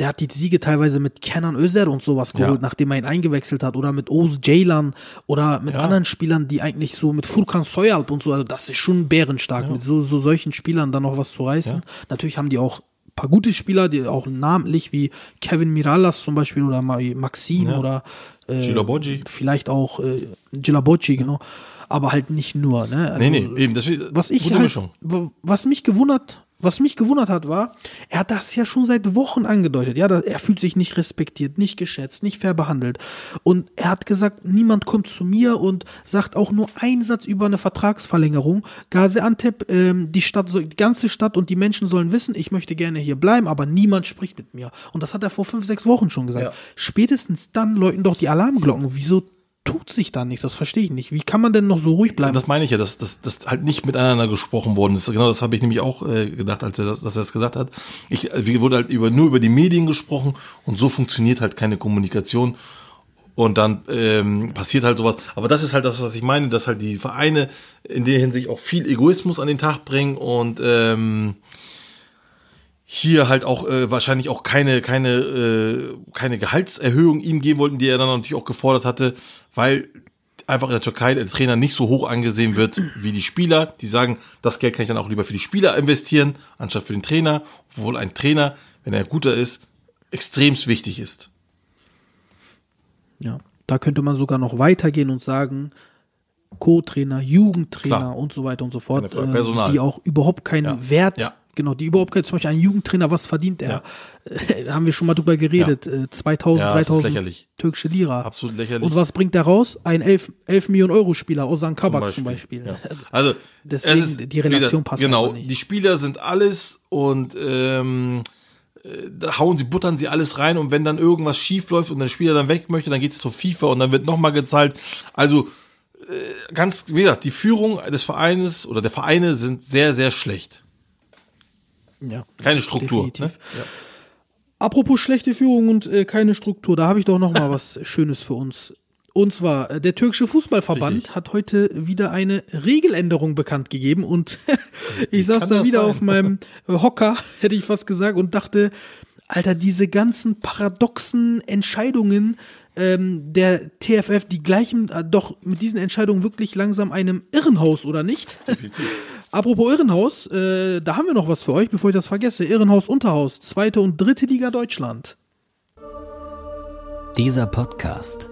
der hat die Siege teilweise mit Kenan Özer und sowas geholt, ja. nachdem er ihn eingewechselt hat. Oder mit Oz Jaylan oder mit ja. anderen Spielern, die eigentlich so mit Furkan Soyalp und so, also das ist schon bärenstark, ja. mit so, so solchen Spielern dann noch was zu reißen. Natürlich haben die auch ein paar gute Spieler, die auch namentlich wie Kevin Miralas zum Beispiel oder Maxim oder äh, Gilabogi. vielleicht auch äh, Gilabogi, genau. Aber halt nicht nur, ne? Also, nee, nee, eben, das was ich halt, was mich gewundert was mich gewundert hat, war, er hat das ja schon seit Wochen angedeutet. Ja, er fühlt sich nicht respektiert, nicht geschätzt, nicht fair behandelt. Und er hat gesagt, niemand kommt zu mir und sagt auch nur einen Satz über eine Vertragsverlängerung. Gaziantep, ähm, die Stadt, die ganze Stadt und die Menschen sollen wissen, ich möchte gerne hier bleiben, aber niemand spricht mit mir. Und das hat er vor fünf, sechs Wochen schon gesagt. Ja. Spätestens dann läuten doch die Alarmglocken. Wieso tut sich da nichts. Das verstehe ich nicht. Wie kann man denn noch so ruhig bleiben? Das meine ich ja, dass das dass halt nicht miteinander gesprochen worden ist. Genau, das habe ich nämlich auch äh, gedacht, als er das, dass er das gesagt hat. Ich wie wurde halt über nur über die Medien gesprochen und so funktioniert halt keine Kommunikation. Und dann ähm, passiert halt sowas. Aber das ist halt das, was ich meine, dass halt die Vereine in der Hinsicht auch viel Egoismus an den Tag bringen und ähm, hier halt auch äh, wahrscheinlich auch keine keine äh, keine Gehaltserhöhung ihm geben wollten, die er dann natürlich auch gefordert hatte, weil einfach in der Türkei der Trainer nicht so hoch angesehen wird wie die Spieler. Die sagen, das Geld kann ich dann auch lieber für die Spieler investieren, anstatt für den Trainer, obwohl ein Trainer, wenn er guter ist, extremst wichtig ist. Ja, da könnte man sogar noch weitergehen und sagen, Co-Trainer, Jugendtrainer Klar. und so weiter und so fort, äh, die auch überhaupt keinen Ja. Wert, Ja. Genau, die überhaupt zum Beispiel ein Jugendtrainer, was verdient er? Äh, haben wir schon mal drüber geredet, äh, 2000, Ja, das ist 3000 lächerlich. türkische Lira. Absolut lächerlich. Und was bringt er raus? Ein 11, 11 Millionen Euro Spieler, Ozan Kabak zum Beispiel. Ja. Also Deswegen, es ist, die Relation passt Genau, nicht. die Spieler sind alles und ähm, äh, da hauen sie, buttern sie alles rein und wenn dann irgendwas schief läuft und der Spieler dann weg möchte, dann geht es zur FIFA und dann wird nochmal gezahlt. Also äh, ganz, wie gesagt, die Führung des Vereines oder der Vereine sind sehr, sehr schlecht. Ja. Keine Struktur. Ne? Definitiv. Apropos schlechte Führung und äh, keine Struktur, da habe ich doch noch mal was Schönes für uns. Und zwar, äh, der türkische Fußballverband Richtig. hat heute wieder eine Regeländerung bekannt gegeben und ich saß da wieder sein? auf meinem Hocker, hätte ich fast gesagt, und dachte, Alter, diese ganzen paradoxen Entscheidungen ähm, der TFF, die gleichen äh, doch mit diesen Entscheidungen wirklich langsam einem Irrenhaus, oder nicht? Apropos Irrenhaus, äh, da haben wir noch was für euch, bevor ich das vergesse. Irrenhaus Unterhaus, zweite und dritte Liga Deutschland. Dieser Podcast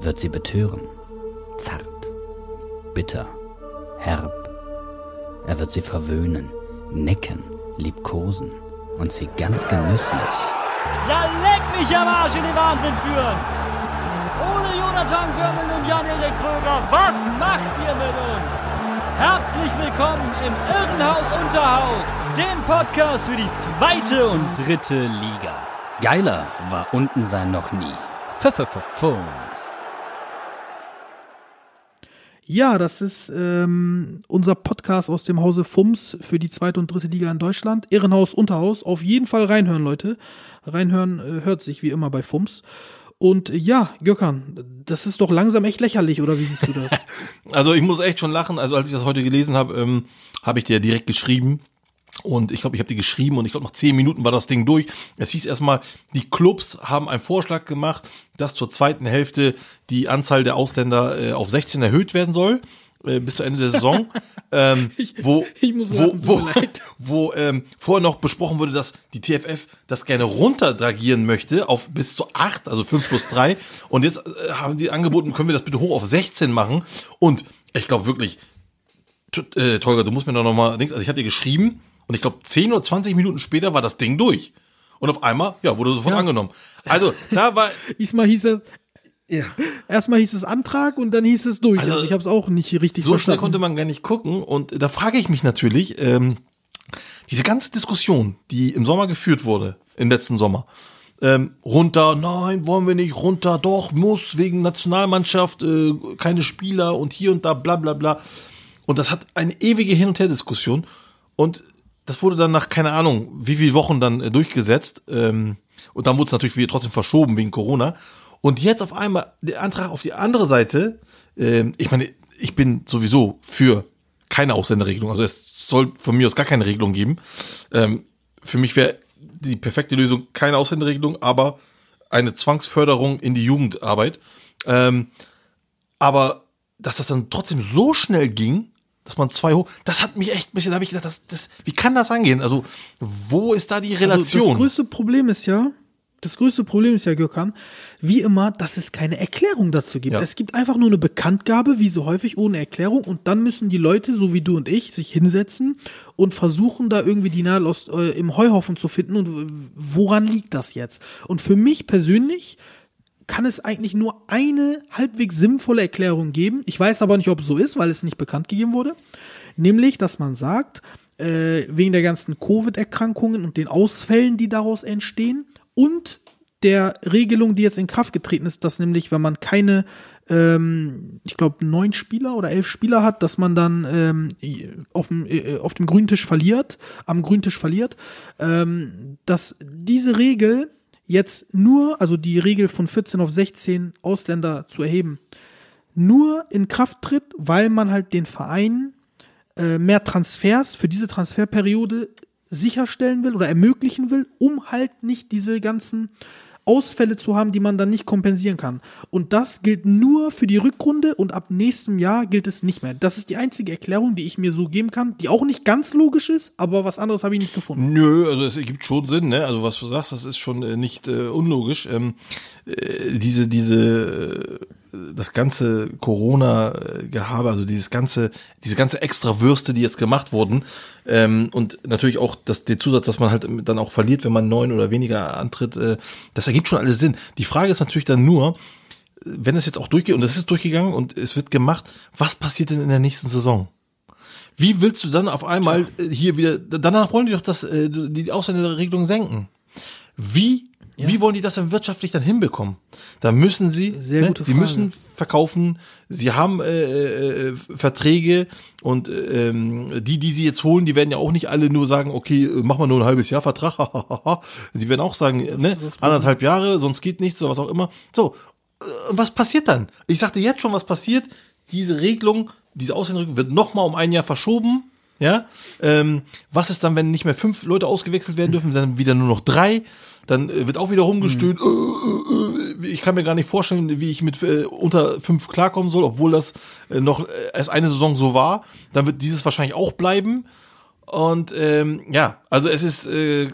wird Sie betören. Zart, bitter, herb. Er wird Sie verwöhnen, necken, liebkosen und Sie ganz genüsslich Ja, leck mich am Arsch in den Wahnsinn führen! Ohne Jonathan Gömmel und Jan-Erik Kröger, was macht ihr mit uns? Herzlich willkommen im Irrenhaus Unterhaus, dem Podcast für die zweite und dritte Liga. Geiler war unten sein noch nie. Pfefferfums. Ja, das ist ähm, unser Podcast aus dem Hause Fums für die zweite und dritte Liga in Deutschland. Irrenhaus Unterhaus. Auf jeden Fall reinhören, Leute. Reinhören äh, hört sich wie immer bei Fums. Und äh, ja, Gökhan, das ist doch langsam echt lächerlich, oder wie siehst du das? Also ich muss echt schon lachen. Also als ich das heute gelesen habe, ähm, habe ich dir direkt geschrieben. Und ich glaube, ich habe dir geschrieben und ich glaube, nach zehn Minuten war das Ding durch. Es hieß erstmal, die Clubs haben einen Vorschlag gemacht, dass zur zweiten Hälfte die Anzahl der Ausländer äh, auf 16 erhöht werden soll, äh, bis zu Ende der Saison. ähm, wo, ich wo, lachen, wo, leid. wo ähm, vorher noch besprochen wurde, dass die TFF das gerne runterdragieren möchte auf bis zu acht, also fünf plus drei. Und jetzt äh, haben sie angeboten, können wir das bitte hoch auf 16 machen. Und ich glaube wirklich, äh, Tolga, du musst mir doch noch mal Dings, also ich habe dir geschrieben und ich glaube 10 oder 20 Minuten später war das Ding durch. Und auf einmal, ja, wurde sofort angenommen. Also, da war, Diesmal hieß es, erstmal hieß es Antrag und dann hieß es durch. Also, Also, ich habe es auch nicht richtig so schnell verstanden. konnte man gar nicht gucken. Und da frage ich mich natürlich, ähm, diese ganze Diskussion, die im Sommer geführt wurde, im letzten Sommer, ähm, runter, nein, wollen wir nicht, runter, doch, muss, wegen Nationalmannschaft, äh, keine Spieler und hier und da, bla bla bla. Und das hat eine ewige Hin- und Her-Diskussion. Und das wurde dann nach, keine Ahnung, wie viele Wochen dann äh, durchgesetzt. Ähm, und dann wurde es natürlich wieder trotzdem verschoben wegen Corona. Und jetzt auf einmal der Antrag auf die andere Seite. Ähm, ich meine, ich bin sowieso für keine Ausländerregelung. Also es soll von mir aus gar keine Regelung geben. Ähm, für mich wäre die perfekte Lösung keine Ausländerregelung, aber eine Zwangsförderung in die Jugendarbeit. Ähm, aber dass das dann trotzdem so schnell ging, dass man zwei hoch, das hat mich echt ein bisschen, da habe ich gedacht, das, das, wie kann das angehen? Also, wo ist da die Also Relation? das größte Problem ist ja, das größte Problem ist ja, Gökhan, wie immer, dass es keine Erklärung dazu gibt. Ja. Es gibt einfach nur eine Bekanntgabe, wie so häufig, ohne Erklärung. Und dann müssen die Leute, so wie du und ich, sich hinsetzen und versuchen, da irgendwie die Nadel aus, äh, im Heuhaufen zu finden. Und woran liegt das jetzt? Und für mich persönlich kann es eigentlich nur eine halbwegs sinnvolle Erklärung geben. Ich weiß aber nicht, ob es so ist, weil es nicht bekannt gegeben wurde. Nämlich, dass man sagt, äh, wegen der ganzen Covid-Erkrankungen und den Ausfällen, die daraus entstehen und der Regelung, die jetzt in Kraft getreten ist, dass nämlich, wenn man keine, ähm, ich glaube, neun Spieler oder elf Spieler hat, dass man dann ähm, auf, dem, äh, auf dem Grüntisch verliert, am Grüntisch verliert, ähm, dass diese Regel jetzt nur, also die Regel von 14 auf 16 Ausländer zu erheben, nur in Kraft tritt, weil man halt den Vereinen äh, mehr Transfers für diese Transferperiode sicherstellen will oder ermöglichen will, um halt nicht diese ganzen Ausfälle zu haben, die man dann nicht kompensieren kann. Und das gilt nur für die Rückrunde und ab nächstem Jahr gilt es nicht mehr. Das ist die einzige Erklärung, die ich mir so geben kann, die auch nicht ganz logisch ist, aber was anderes habe ich nicht gefunden. Nö, also es ergibt schon Sinn, ne? Also was du sagst, das ist schon äh, nicht äh, unlogisch. Ähm, äh, diese diese das ganze Corona-Gehabe, also dieses ganze, diese ganze extra Würste, die jetzt gemacht wurden, ähm, und natürlich auch das, den Zusatz, dass man halt dann auch verliert, wenn man neun oder weniger antritt, äh, das ergibt schon alles Sinn. Die Frage ist natürlich dann nur, wenn es jetzt auch durchgeht, und das ist durchgegangen und es wird gemacht, was passiert denn in der nächsten Saison? Wie willst du dann auf einmal äh, hier wieder, danach wollen die doch das, äh, die Ausländerregelung senken. Wie, wie wollen die das dann wirtschaftlich dann hinbekommen? Da müssen sie, Sehr ne, gute sie Frage. müssen verkaufen, sie haben äh, äh, Verträge und ähm, die, die sie jetzt holen, die werden ja auch nicht alle nur sagen, okay, äh, mach mal nur ein halbes Jahr Vertrag, sie werden auch sagen, ne, das anderthalb Jahre, sonst geht nichts oder was auch immer. So, äh, was passiert dann? Ich sagte jetzt schon, was passiert. Diese Regelung, diese Ausländerregelung wird nochmal um ein Jahr verschoben. Ja, ähm, was ist dann, wenn nicht mehr fünf Leute ausgewechselt werden dürfen, dann wieder nur noch drei? Dann äh, wird auch wieder rumgestöhnt. Äh, äh, äh, ich kann mir gar nicht vorstellen, wie ich mit unter fünf klarkommen soll, obwohl das noch erst eine Saison so war. Dann wird dieses wahrscheinlich auch bleiben. Und ähm, ja, also es ist, äh,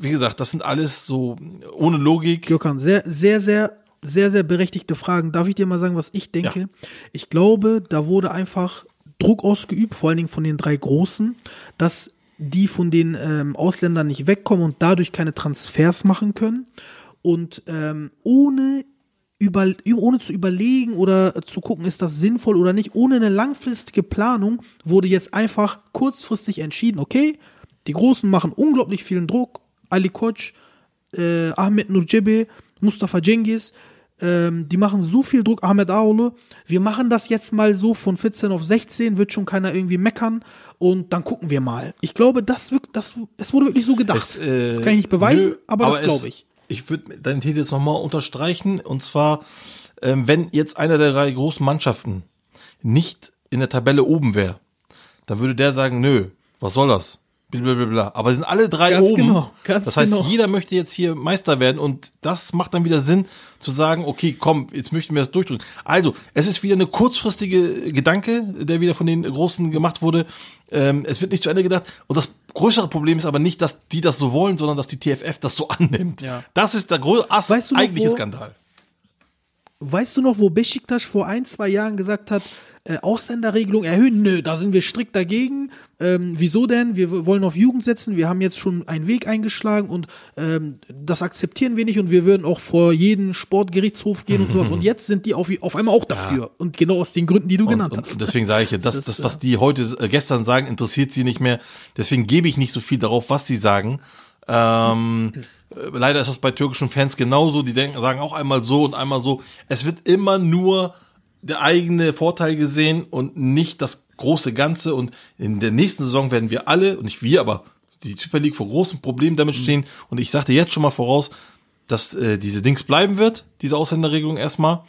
wie gesagt, das sind alles so ohne Logik. Gökhan, sehr, sehr, sehr, sehr, sehr berechtigte Fragen. Darf ich dir mal sagen, was ich denke? Ja. Ich glaube, da wurde einfach Druck ausgeübt, vor allen Dingen von den drei Großen, dass die von den ähm, Ausländern nicht wegkommen und dadurch keine Transfers machen können. Und ähm, ohne über, ohne zu überlegen oder zu gucken, ist das sinnvoll oder nicht, ohne eine langfristige Planung, wurde jetzt einfach kurzfristig entschieden, okay, die Großen machen unglaublich vielen Druck, Ali Koç, äh, Ahmed Nurjebe, Mustafa Cengiz, ähm, die machen so viel Druck, Ahmed Aoule, wir machen das jetzt mal so von 14 auf 16, wird schon keiner irgendwie meckern und dann gucken wir mal. Ich glaube, das wirkt, das, es wurde wirklich so gedacht. Es, äh, das kann ich nicht beweisen, nö, aber, das es- glaube ich. Ich würde deine These jetzt nochmal unterstreichen. Und zwar, ähm, wenn jetzt einer der drei großen Mannschaften nicht in der Tabelle oben wäre, dann würde der sagen, nö, was soll das? Blablabla. Aber sind alle drei Ganz oben. genau, ganz das heißt, genau. jeder möchte jetzt hier Meister werden und das macht dann wieder Sinn zu sagen, okay, komm, jetzt möchten wir das durchdrücken. Also, es ist wieder eine kurzfristige Gedanke, der wieder von den Großen gemacht wurde. Ähm, es wird nicht zu Ende gedacht. Und das größere Problem ist aber nicht, dass die das so wollen, sondern dass die TFF das so annimmt. Ja. Das ist der größte Weißt du eigentliche Skandal. Weißt du noch, wo Besiktas vor ein, zwei Jahren gesagt hat, äh, Ausländerregelung erhöhen? Nö, da sind wir strikt dagegen. Ähm, wieso denn? Wir wollen auf Jugend setzen. Wir haben jetzt schon einen Weg eingeschlagen und ähm, das akzeptieren wir nicht und wir würden auch vor jeden Sportgerichtshof gehen und sowas. Und jetzt sind die auf, auf einmal auch dafür. Und genau aus den Gründen, die du Und, genannt und hast. deswegen sage ich ja, das, Das das, was die heute, äh, gestern sagen, interessiert sie nicht mehr. Deswegen gebe ich nicht so viel darauf, was sie sagen. Ähm, äh, leider ist das bei türkischen Fans genauso. Die denken, sagen auch einmal so und einmal so. Es wird immer nur der eigene Vorteil gesehen und nicht das große Ganze. Und in der nächsten Saison werden wir alle, und nicht wir, aber die Super League vor großen Problemen damit stehen. Und ich sagte jetzt schon mal voraus, dass äh, diese Dings bleiben wird, diese Ausländerregelung erstmal.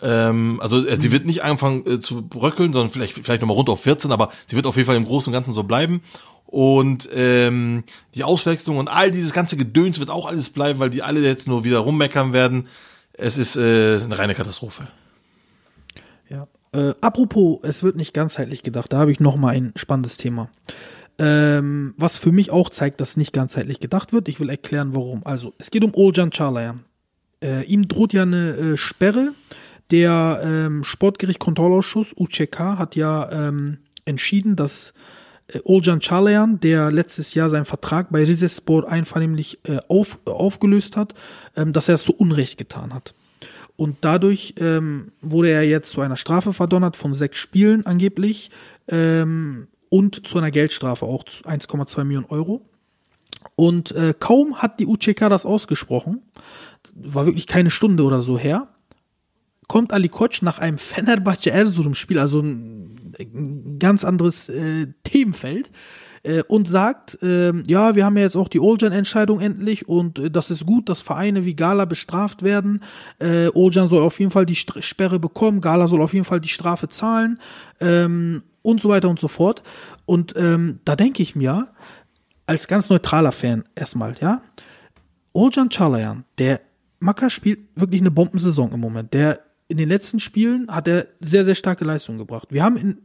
Ähm, also äh, sie wird nicht anfangen äh, zu bröckeln, sondern vielleicht vielleicht nochmal runter auf 14, aber sie wird auf jeden Fall im Großen und Ganzen so bleiben. Und ähm, die Auswechslung und all dieses ganze Gedöns wird auch alles bleiben, weil die alle jetzt nur wieder rummeckern werden. Es ist äh, eine reine Katastrophe. Äh, apropos, es wird nicht ganzheitlich gedacht. Da habe ich noch mal ein spannendes Thema. Ähm, was für mich auch zeigt, dass nicht ganzheitlich gedacht wird. Ich will erklären, warum. Also, es geht um Olcan Çağlayan. Äh, ihm droht ja eine äh, Sperre. Der ähm, Sportgericht-Kontrollausschuss, UCK, hat ja ähm, entschieden, dass äh, Olcan Çağlayan, der letztes Jahr seinen Vertrag bei Rizespor einvernehmlich äh, auf, aufgelöst hat, ähm, dass er es zu Unrecht getan hat. Und dadurch ähm, wurde er jetzt zu einer Strafe verdonnert von sechs Spielen angeblich ähm, und zu einer Geldstrafe auch zu 1,2 Millionen Euro. Und äh, kaum hat die UCK das ausgesprochen, war wirklich keine Stunde oder so her, kommt Ali Koç nach einem Fenerbahce Erzurum Spiel, also ein, ein ganz anderes äh, Themenfeld, äh, und sagt, ähm, ja, wir haben ja jetzt auch die Olcan-Entscheidung endlich und äh, das ist gut, dass Vereine wie Gala bestraft werden. Äh, Olcan soll auf jeden Fall die St Sperre bekommen, Gala soll auf jeden Fall die Strafe zahlen ähm, und so weiter und so fort. Und ähm, da denke ich mir, als ganz neutraler Fan erstmal, ja, Olcan Çağlayan, der Maka spielt wirklich eine Bombensaison im Moment. Der in den letzten Spielen hat er sehr, sehr starke Leistungen gebracht. Wir haben in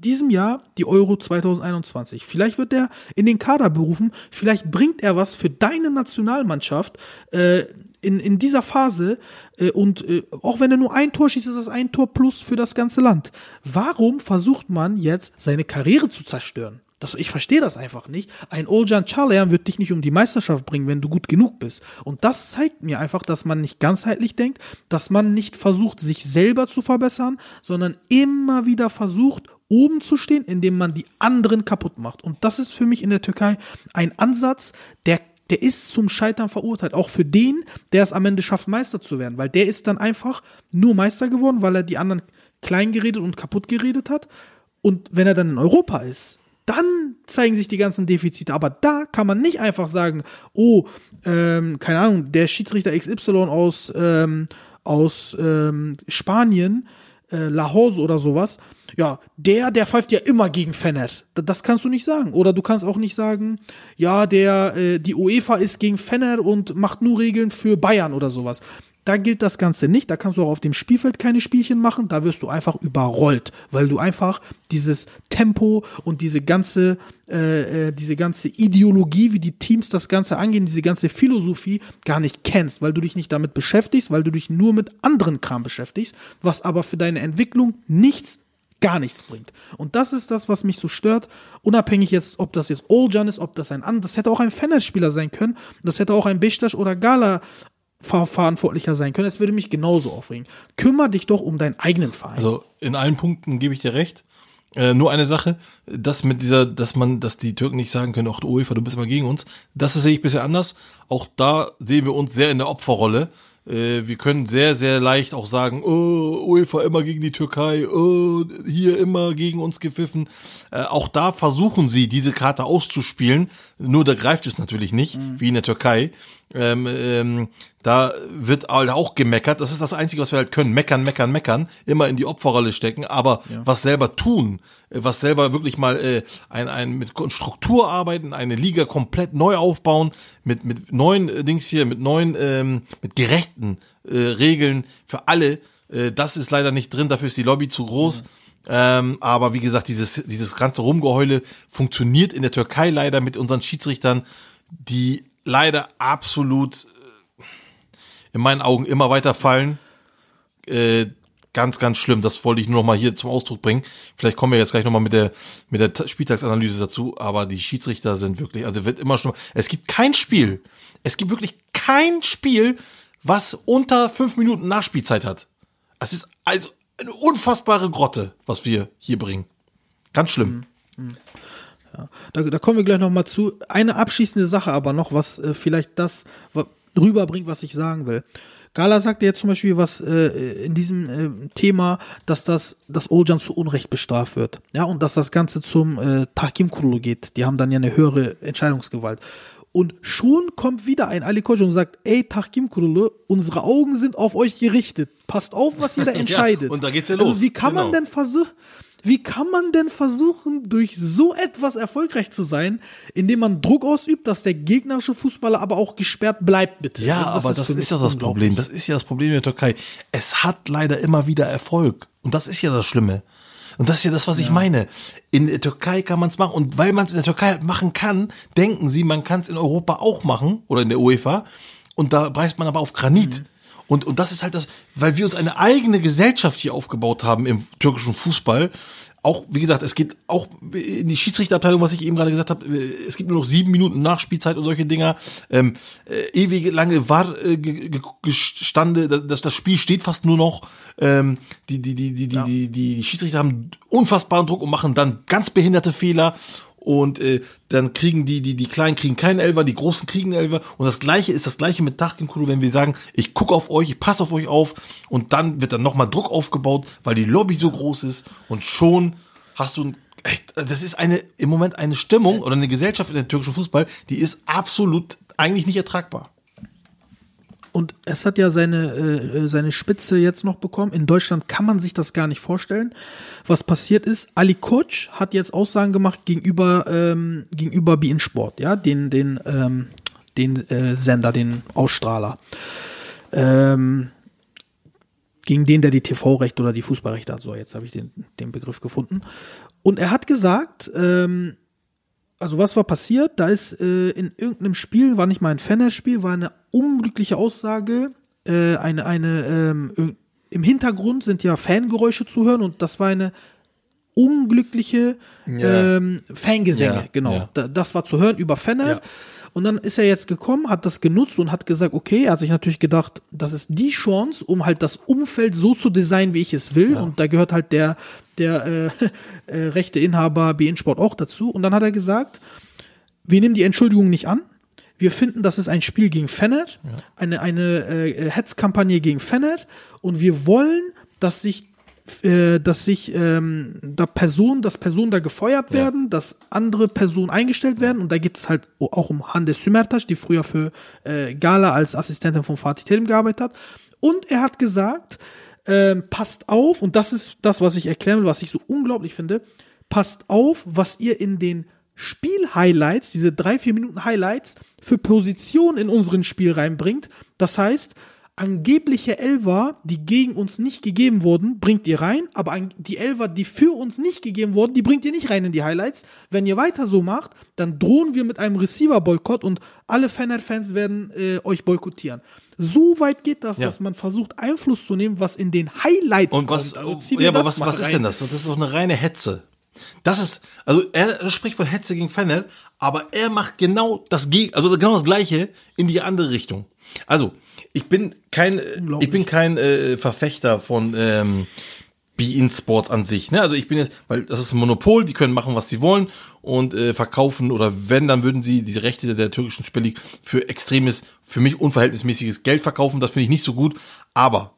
diesem Jahr die Euro 2021. Vielleicht wird er in den Kader berufen, vielleicht bringt er was für deine Nationalmannschaft äh, in, in dieser Phase äh, und äh, auch wenn er nur ein Tor schießt, ist das ein Tor plus für das ganze Land. Warum versucht man jetzt seine Karriere zu zerstören? Das, ich verstehe das einfach nicht. Ein Oljan Çağlayan wird dich nicht um die Meisterschaft bringen, wenn du gut genug bist. Und das zeigt mir einfach, dass man nicht ganzheitlich denkt, dass man nicht versucht, sich selber zu verbessern, sondern immer wieder versucht, oben zu stehen, indem man die anderen kaputt macht. Und das ist für mich in der Türkei ein Ansatz, der der ist zum Scheitern verurteilt. Auch für den, der es am Ende schafft, Meister zu werden. Weil der ist dann einfach nur Meister geworden, weil er die anderen klein geredet und kaputt geredet hat. Und wenn er dann in Europa ist, dann zeigen sich die ganzen Defizite. Aber da kann man nicht einfach sagen, oh, ähm, keine Ahnung, der Schiedsrichter XY aus, ähm, aus ähm, Spanien, äh, Lahore oder sowas, ja, der, der pfeift ja immer gegen Fener. Das kannst du nicht sagen. Oder du kannst auch nicht sagen, ja, der, äh, die UEFA ist gegen Fener und macht nur Regeln für Bayern oder sowas. Da gilt das Ganze nicht. Da kannst du auch auf dem Spielfeld keine Spielchen machen. Da wirst du einfach überrollt, weil du einfach dieses Tempo und diese ganze, äh, äh, diese ganze Ideologie, wie die Teams das Ganze angehen, diese ganze Philosophie gar nicht kennst, weil du dich nicht damit beschäftigst, weil du dich nur mit anderen Kram beschäftigst, was aber für deine Entwicklung nichts gar nichts bringt. Und das ist das, was mich so stört. Unabhängig jetzt, ob das jetzt Oljan ist, ob das ein anderes, das hätte auch ein Fener-Spieler sein können. Das hätte auch ein Beşiktaş oder Gala Verantwortlicher sein können. Es würde mich genauso aufregen. Kümmer dich doch um deinen eigenen Verein. Also in allen Punkten gebe ich dir recht. Äh, nur eine Sache, dass mit dieser, dass man, dass die Türken nicht sagen können, ach du UEFA, du bist mal gegen uns. Das sehe ich bisher anders. Auch da sehen wir uns sehr in der Opferrolle. Äh, wir können sehr, sehr leicht auch sagen, oh, UEFA immer gegen die Türkei, oh, hier immer gegen uns gepfiffen. Äh, auch da versuchen sie, diese Karte auszuspielen. Nur da greift es natürlich nicht, mhm. wie in der Türkei. Ähm, ähm, da wird halt auch gemeckert. Das ist das Einzige, was wir halt können. Meckern, meckern, meckern. Immer in die Opferrolle stecken. Aber ja. was selber tun, äh, was selber wirklich mal äh, ein, ein mit Struktur arbeiten, eine Liga komplett neu aufbauen, mit, mit neuen äh, Dings hier, mit neuen, ähm, mit gerechten äh, Regeln für alle. Äh, das ist leider nicht drin. Dafür ist die Lobby zu groß. Mhm. Ähm, aber wie gesagt, dieses, dieses ganze Rumgeheule funktioniert in der Türkei leider mit unseren Schiedsrichtern, die leider absolut äh, in meinen Augen immer weiter fallen. Äh, ganz, ganz schlimm. Das wollte ich nur noch mal hier zum Ausdruck bringen. Vielleicht kommen wir jetzt gleich noch mal mit der, mit der Spieltagsanalyse dazu. Aber die Schiedsrichter sind wirklich, also wird immer schlimmer. Es gibt kein Spiel. Es gibt wirklich kein Spiel, was unter fünf Minuten Nachspielzeit hat. Es ist also eine unfassbare Grotte, was wir hier bringen. Ganz schlimm. Mhm. Mhm. Ja, da, da kommen wir gleich noch mal zu. Eine abschließende Sache aber noch, was äh, vielleicht das rüberbringt, was ich sagen will. Gala sagte jetzt zum Beispiel was äh, in diesem äh, Thema, dass das, dass Oljan zu Unrecht bestraft wird. Ja, und dass das Ganze zum äh, Tahkim Kurulu geht. Die haben dann ja eine höhere Entscheidungsgewalt. Und schon kommt wieder ein Ali Koç und sagt, ey, Tahkim Kurulu, unsere Augen sind auf euch gerichtet. Passt auf, was ihr da entscheidet. ja, und da geht's ja los. Also, wie kann genau. man denn versuchen, wie kann man denn versuchen, durch so etwas erfolgreich zu sein, indem man Druck ausübt, dass der gegnerische Fußballer aber auch gesperrt bleibt, bitte? Ja, das aber ist das ist ja das Problem. Das ist ja das Problem in der Türkei. Es hat leider immer wieder Erfolg. Und das ist ja das Schlimme. Und das ist ja das, was ja. ich meine. In der Türkei kann man es machen. Und weil man es in der Türkei machen kann, denken sie, man kann es in Europa auch machen oder in der UEFA. Und da beißt man aber auf Granit. Mhm. Und, und das ist halt das, weil wir uns eine eigene Gesellschaft hier aufgebaut haben im türkischen Fußball. Auch, wie gesagt, es geht auch in die Schiedsrichterabteilung, was ich eben gerade gesagt habe, es gibt nur noch sieben Minuten Nachspielzeit und solche Dinger. Ähm, äh, ewig lange war äh, gestande, dass das Spiel steht fast nur noch. Ähm, die, die, die, die, die, die, die Schiedsrichter haben unfassbaren Druck und machen dann ganz behinderte Fehler und äh, dann kriegen die, die, die Kleinen kriegen keinen Elfer, die Großen kriegen einen Elfer. Und das Gleiche ist das Gleiche mit Dachkim Kuru, wenn wir sagen, ich gucke auf euch, ich passe auf euch auf. Und dann wird dann nochmal Druck aufgebaut, weil die Lobby so groß ist. Und schon hast du echt, das ist eine, im Moment eine Stimmung oder eine Gesellschaft in der türkischen Fußball, die ist absolut eigentlich nicht ertragbar. Und es hat ja seine, äh, seine Spitze jetzt noch bekommen. In Deutschland kann man sich das gar nicht vorstellen. Was passiert ist, Ali Koç hat jetzt Aussagen gemacht gegenüber, ähm, gegenüber BeIN Sport, ja, den, den, ähm, den äh, Sender, den Ausstrahler. Ähm, gegen den, der die TV-Rechte oder die Fußballrechte hat. So, jetzt habe ich den, den Begriff gefunden. Und er hat gesagt, ähm, also was war passiert? Da ist äh, in irgendeinem Spiel, war nicht mal ein Fanner-Spiel, war eine unglückliche Aussage, äh, eine, eine, ähm, im Hintergrund sind ja Fangeräusche zu hören und das war eine unglückliche ähm, Fangesänge, Ja, genau. ja. Da, das war zu hören über Fennel. Ja. Und dann ist er jetzt gekommen, hat das genutzt und hat gesagt, okay, er hat sich natürlich gedacht, das ist die Chance, um halt das Umfeld so zu designen, wie ich es will. Und da gehört halt der, der äh, äh, rechte Inhaber BN Sport auch dazu. Und dann hat er gesagt, wir nehmen die Entschuldigung nicht an. Wir finden, das ist ein Spiel gegen Fennert, eine, eine äh, Hetzkampagne gegen Fennert und wir wollen, dass sich äh, dass sich ähm, da Personen, dass Personen da gefeuert werden, dass andere Personen eingestellt werden. Und da geht es halt auch um Hande Sümertaş, die früher für äh, Gala als Assistentin von Fatih Terim gearbeitet hat. Und er hat gesagt, ähm, passt auf und das ist das, was ich erklären will, was ich so unglaublich finde, passt auf, was ihr in den Spiel-Highlights, diese drei, vier Minuten Highlights, für Positionen in unseren Spiel reinbringt. Das heißt, angebliche Elfer, die gegen uns nicht gegeben wurden, bringt ihr rein, aber die Elfer, die für uns nicht gegeben wurden, die bringt ihr nicht rein in die Highlights. Wenn ihr weiter so macht, dann drohen wir mit einem Receiver-Boykott und alle Fener-Fans werden äh, euch boykottieren. So weit geht das, Ja. dass man versucht, Einfluss zu nehmen, was in den Highlights Und was, kommt. Also dir ja, aber was, was ist denn das? Das ist doch eine reine Hetze. Das ist, also er, spricht von Hetze gegen Fennel, aber er macht genau das also genau das Gleiche in die andere Richtung. Also, ich bin kein, äh, ich bin kein äh, Verfechter von ähm, Be-In Sports an sich. Ne? Also ich bin jetzt, weil das ist ein Monopol, die können machen, was sie wollen und äh, verkaufen oder wenn, dann würden sie diese Rechte der türkischen Super für extremes, für mich unverhältnismäßiges Geld verkaufen. Das finde ich nicht so gut. Aber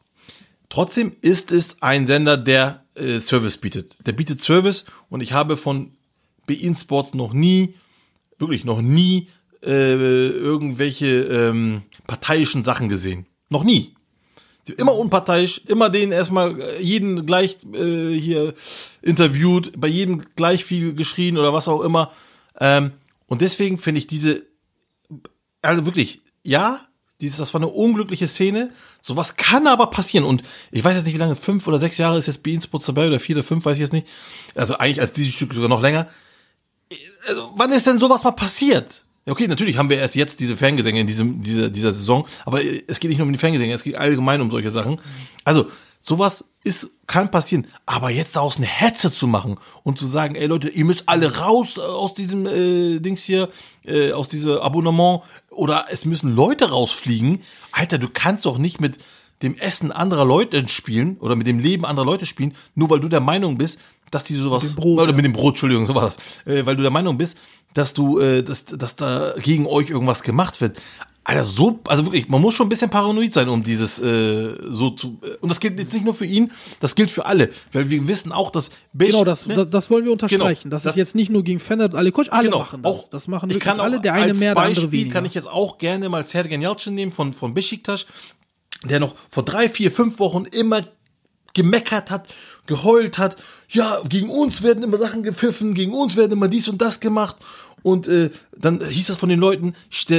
Trotzdem ist es ein Sender, der äh, Service bietet. Der bietet Service und ich habe von Bein Sports noch nie, wirklich noch nie äh, irgendwelche ähm, parteiischen Sachen gesehen. Noch nie. Immer unparteiisch, immer den erstmal äh, jeden gleich äh, hier interviewt, bei jedem gleich viel geschrien oder was auch immer. Ähm, und deswegen finde ich diese also wirklich, ja, dieses, das war eine unglückliche Szene. Sowas kann aber passieren. Und ich weiß jetzt nicht, wie lange, fünf oder sechs Jahre ist jetzt Bein Sports dabei oder vier oder fünf, weiß ich jetzt nicht. Also eigentlich als dieses Stück sogar noch länger. Also, wann ist denn sowas mal passiert? Okay, natürlich haben wir erst jetzt diese Fangesänge in diesem, dieser, dieser Saison, aber es geht nicht nur um die Fangesänge, es geht allgemein um solche Sachen. Also, sowas ist, kann passieren, aber jetzt daraus eine Hetze zu machen und zu sagen, ey Leute, ihr müsst alle raus äh, aus diesem äh, Dings hier, äh, aus diesem Abonnement oder es müssen Leute rausfliegen. Alter, du kannst doch nicht mit dem Essen anderer Leute spielen oder mit dem Leben anderer Leute spielen, nur weil du der Meinung bist, dass die sowas dem Brot, oder mit dem Brot, Entschuldigung, so war das, äh, weil du der Meinung bist, dass du, äh, dass, dass da gegen euch irgendwas gemacht wird. Alter, so, also wirklich, man muss schon ein bisschen paranoid sein, um dieses äh, so zu. äh, Und das gilt jetzt nicht nur für ihn, das gilt für alle, weil wir wissen auch, dass Beige, Genau, das, ne? das, wollen wir unterstreichen. Genau, das, das- ist jetzt nicht nur gegen Fender alle Coach, alle Genau, machen das. auch- das machen ich wirklich kann auch alle, der eine mehr, der andere Beispiel weniger. kann ich jetzt auch gerne mal Sergen Yalcin nehmen von, von Besiktas, der noch vor drei, vier, fünf Wochen immer gemeckert hat, geheult hat, ja, gegen uns werden immer Sachen gepfiffen, gegen uns werden immer dies und das gemacht und äh, dann hieß das von den Leuten, işte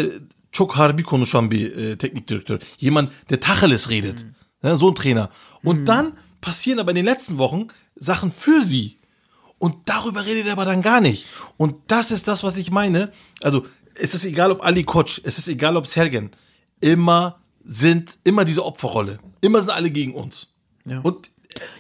çok harbi konuşan bir äh, Teknikdirektor, jemand, der Tacheles redet, ja, so ein Trainer. Und dann passieren aber in den letzten Wochen Sachen für sie. Und darüber redet er aber dann gar nicht. Und das ist das, was ich meine. Also, es ist egal, ob Ali Koç, es ist egal, ob Sergen. Immer sind, immer diese Opferrolle. Immer sind alle gegen uns. Ja. Und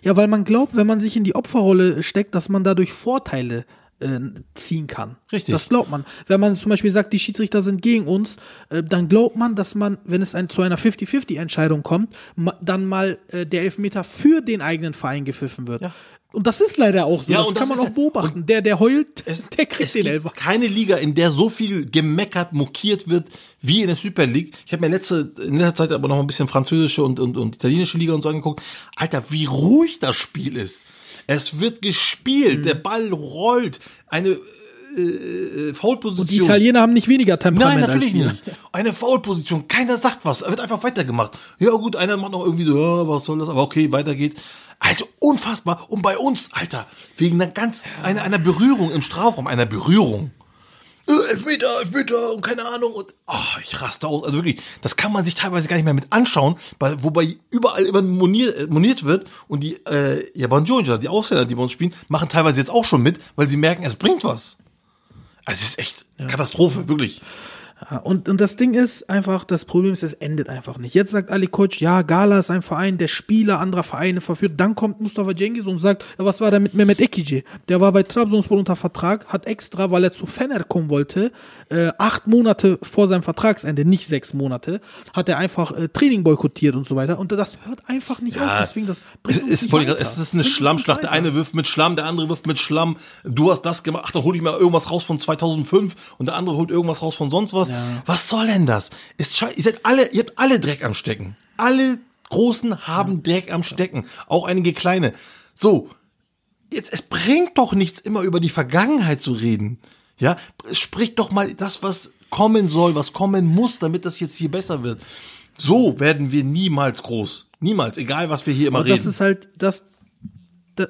Ja, weil man glaubt, wenn man sich in die Opferrolle steckt, dass man dadurch Vorteile äh, ziehen kann. Richtig. Das glaubt man. Wenn man zum Beispiel sagt, die Schiedsrichter sind gegen uns, äh, dann glaubt man, dass man, wenn es ein, zu einer 50-50-Entscheidung kommt, ma, dann mal äh, der Elfmeter für den eigenen Verein gepfiffen wird. Ja. Und das ist leider auch so. Ja, das und kann das man ist- auch beobachten. Der, der heult, es, der kriegt es den gibt Elfer. keine Liga, in der so viel gemeckert, mokiert wird, wie in der Super League. Ich habe mir letzte, in letzter Zeit aber noch ein bisschen französische und, und, und italienische Liga und so angeguckt. Alter, wie ruhig das Spiel ist. Es wird gespielt, Mhm. der Ball rollt, eine äh, äh, Foulposition. Und die Italiener haben nicht weniger Temperament Nein, natürlich nicht. Eine Foulposition, keiner sagt was, wird einfach weitergemacht. Ja gut, einer macht noch irgendwie so, ja, was soll das, aber okay, weiter geht's. Also unfassbar. Und bei uns, Alter, wegen einer ganz, einer, einer Berührung im Strafraum, einer Berührung. Äh, Elfmeter, Elfmeter und keine Ahnung und oh, ich raste aus. Also wirklich, das kann man sich teilweise gar nicht mehr mit anschauen, weil, wobei überall immer moniert, äh, moniert wird und die äh, Japan Jones, die Ausländer, die bei uns spielen, machen teilweise jetzt auch schon mit, weil sie merken, es bringt was. Also es ist echt Katastrophe, wirklich. Ja, und, und das Ding ist einfach, das Problem ist, es endet einfach nicht. Jetzt sagt Ali Koç, ja, Gala ist ein Verein, der Spieler anderer Vereine verführt. Dann kommt Mustafa Cengiz und sagt, ja, was war da mit Mehmet Ekici? Der war bei Trabzonspor unter Vertrag, hat extra, weil er zu Fener kommen wollte, äh, acht Monate vor seinem Vertragsende, nicht sechs Monate, hat er einfach äh, Training boykottiert und so weiter. Und das hört einfach nicht auf. Deswegen, das Es bringt uns ist, weiter. es ist eine Schlammschlacht. Der eine wirft mit Schlamm, der andere wirft mit Schlamm. Du hast das gemacht, ach, dann hol ich mal irgendwas raus von 2005 und der andere holt irgendwas raus von sonst was. Was soll denn das? Ist ihr seid alle, ihr habt alle Dreck am Stecken. Alle Großen haben Dreck am Stecken. Auch einige kleine. So. Jetzt, es bringt doch nichts, immer über die Vergangenheit zu reden. Ja, sprich doch mal das, was kommen soll, was kommen muss, damit das jetzt hier besser wird. So werden wir niemals groß. Niemals, egal was wir hier immer Aber reden. das ist halt, das, da-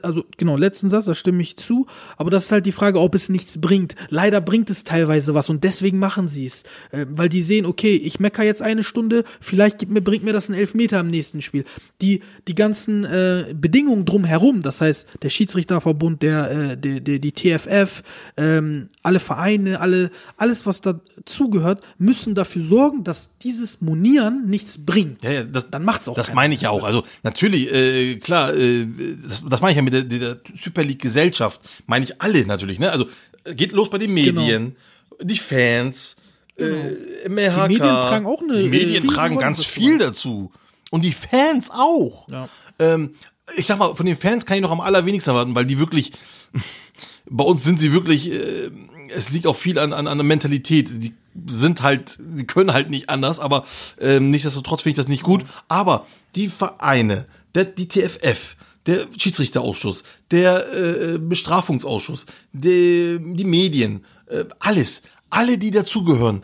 also genau, letzten Satz, da stimme ich zu, aber das ist halt die Frage, ob es nichts bringt. Leider bringt es teilweise was und deswegen machen sie es, äh, weil die sehen, okay, ich mecker jetzt eine Stunde, vielleicht gibt mir, bringt mir das einen Elfmeter im nächsten Spiel. Die, die ganzen äh, Bedingungen drumherum, das heißt, der Schiedsrichterverbund, der, äh, der, der die TFF, ähm, alle Vereine, alle, alles, was dazugehört, müssen dafür sorgen, dass dieses Monieren nichts bringt. Ja, ja, das, Dann macht's auch Das keiner. meine ich ja auch. Also natürlich, äh, klar, äh, das, das meine ich ja mit der, der Super League Gesellschaft. Meine ich alle natürlich. Ne? Also äh, geht los bei den Medien, die Fans, äh, MHK. Genau. Die Medien tragen auch eine, Die äh, Medien tragen Rolle ganz dazu viel dazu und die Fans auch. Ja. Ähm, ich sag mal, von den Fans kann ich noch am allerwenigsten erwarten, weil die wirklich, bei uns sind sie wirklich, äh, es liegt auch viel an, an, an der Mentalität. Die sind halt, die können halt nicht anders, aber ähm, nichtsdestotrotz finde ich das nicht gut. Aber die Vereine, der, die TFF, der Schiedsrichterausschuss, der äh, Bestrafungsausschuss, die, die Medien, äh, alles, alle, die dazugehören,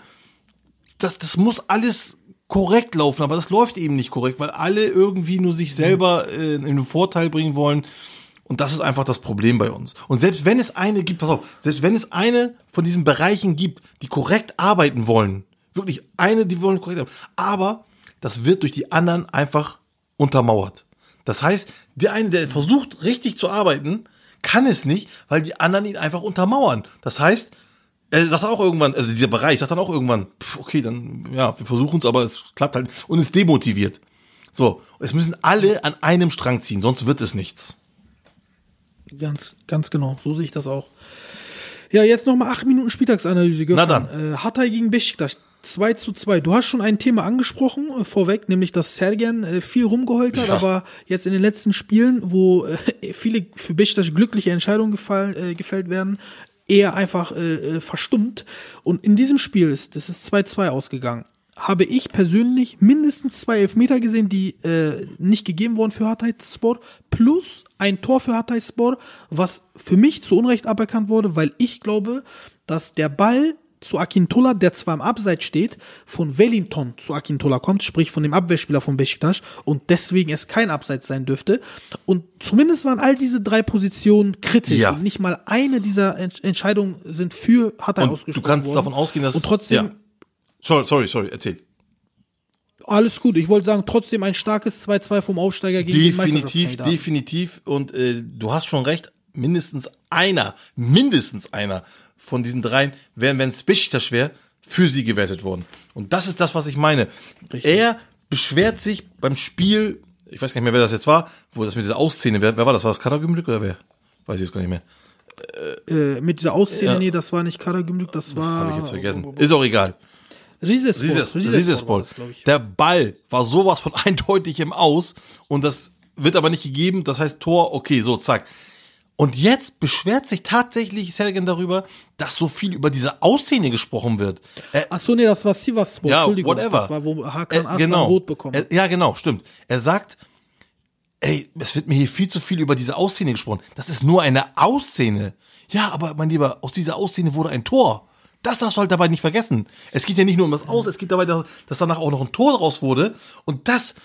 das, das muss alles korrekt laufen, aber das läuft eben nicht korrekt, weil alle irgendwie nur sich selber äh, in den Vorteil bringen wollen. Und das ist einfach das Problem bei uns. Und selbst wenn es eine gibt, pass auf, selbst wenn es eine von diesen Bereichen gibt, die korrekt arbeiten wollen, wirklich eine, die wollen korrekt arbeiten, aber das wird durch die anderen einfach untermauert. Das heißt, der eine, der versucht richtig zu arbeiten, kann es nicht, weil die anderen ihn einfach untermauern. Das heißt, er sagt dann auch irgendwann, also dieser Bereich sagt dann auch irgendwann, pf, okay, dann, ja, wir versuchen es, aber es klappt halt und ist demotiviert. So, es müssen alle an einem Strang ziehen, sonst wird es nichts. Ganz, ganz genau. So sehe ich das auch. Ja, jetzt nochmal acht Minuten Spieltagsanalyse. Gökhan. Na dann. Äh, Hatay gegen Besiktas. 2 zu 2. Du hast schon ein Thema angesprochen äh, vorweg, nämlich dass Sergen äh, viel rumgeheult hat, Ja. aber jetzt in den letzten Spielen, wo äh, viele für Besiktas glückliche Entscheidungen gefallen, äh, gefällt werden, eher einfach äh, äh, verstummt. Und in diesem Spiel ist, das ist 2-2 ausgegangen, habe ich persönlich mindestens zwei Elfmeter gesehen, die nicht gegeben wurden für Hatay Sport, plus ein Tor für Hatay Sport, was für mich zu Unrecht aberkannt wurde, weil ich glaube, dass der Ball zu Akintola, der zwar im Abseits steht, von Wellington zu Akintola kommt, sprich von dem Abwehrspieler von Besiktas und deswegen es kein Abseits sein dürfte. Und zumindest waren all diese drei Positionen kritisch Ja. und nicht mal eine dieser Ent Entscheidungen sind für Hatay Und ausgesprochen du kannst worden. davon ausgehen, dass und trotzdem ja. Sorry, sorry, sorry, erzähl. alles gut. Ich wollte sagen, trotzdem ein starkes 2-2 vom Aufsteiger gegen den Definitiv, definitiv. Und äh, du hast schon recht, mindestens einer, mindestens einer von diesen dreien wären, wenn es Besiktas wäre, für sie gewertet worden. Und das ist das, was ich meine. Er beschwert sich beim Spiel, ich weiß gar nicht mehr, wer das jetzt war, wo das mit dieser Ausszene, wer, wer war das? War das Karagümrük oder wer? Weiß ich jetzt gar nicht mehr. Äh, mit dieser Ausszene, Ja. nee, das war nicht Karagümrük, das war Habe ich jetzt vergessen. Ist auch egal. Rizespor. das, glaub ich. Der Ball war sowas von eindeutig im Aus und das wird aber nicht gegeben. Das heißt Tor, okay, so zack. Und jetzt beschwert sich tatsächlich Sergen darüber, dass so viel über diese Aussehne gesprochen wird. Er, Ach so, nee, das war Sivaspor, ja, Entschuldigung. whatever. Das war, wo Hakan Er- Aslan genau. rot bekommen. Er, ja, genau, stimmt. Er sagt, ey, es wird mir hier viel zu viel über diese Ausszene gesprochen. Das ist nur eine Ausszene. Ja, aber mein Lieber, aus dieser Ausszene wurde ein Tor. Das darfst du halt dabei nicht vergessen. Es geht ja nicht nur um das Aus, es geht dabei, dass, dass danach auch noch ein Tor draus wurde. Und das äh,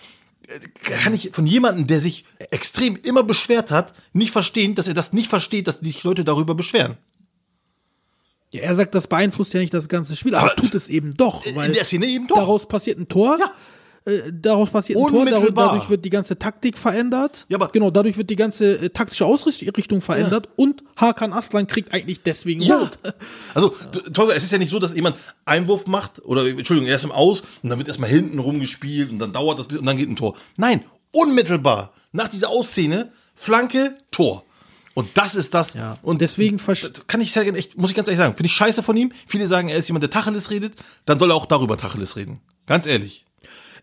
kann ich von jemandem, der sich extrem immer beschwert hat, nicht verstehen, dass er das nicht versteht, dass sich Leute darüber beschweren. Ja, er sagt, das beeinflusst ja nicht das ganze Spiel, aber, Aber- tut es eben doch. In Weil der Szene eben doch. Daraus passiert ein Tor. Ja. Äh, daraus passiert ein Tor, dadurch, dadurch wird die ganze Taktik verändert. Ja, aber- genau, dadurch wird die ganze äh, taktische Ausrichtung verändert und Hakan Aslan kriegt eigentlich deswegen Ja. rot. Also, Tolga, es ist ja nicht so, dass jemand Einwurf macht oder, Entschuldigung, er ist im Aus und dann wird erstmal hinten rumgespielt und dann dauert das und dann geht ein Tor. Nein, unmittelbar nach dieser Ausszene, Flanke, Tor. Und das ist das. Ja. Und Deswegen kann ich sagen, echt, muss ich ganz ehrlich sagen, finde ich scheiße von ihm. Viele sagen, er ist jemand, der Tacheles redet, dann soll er auch darüber Tacheles reden. Ganz ehrlich.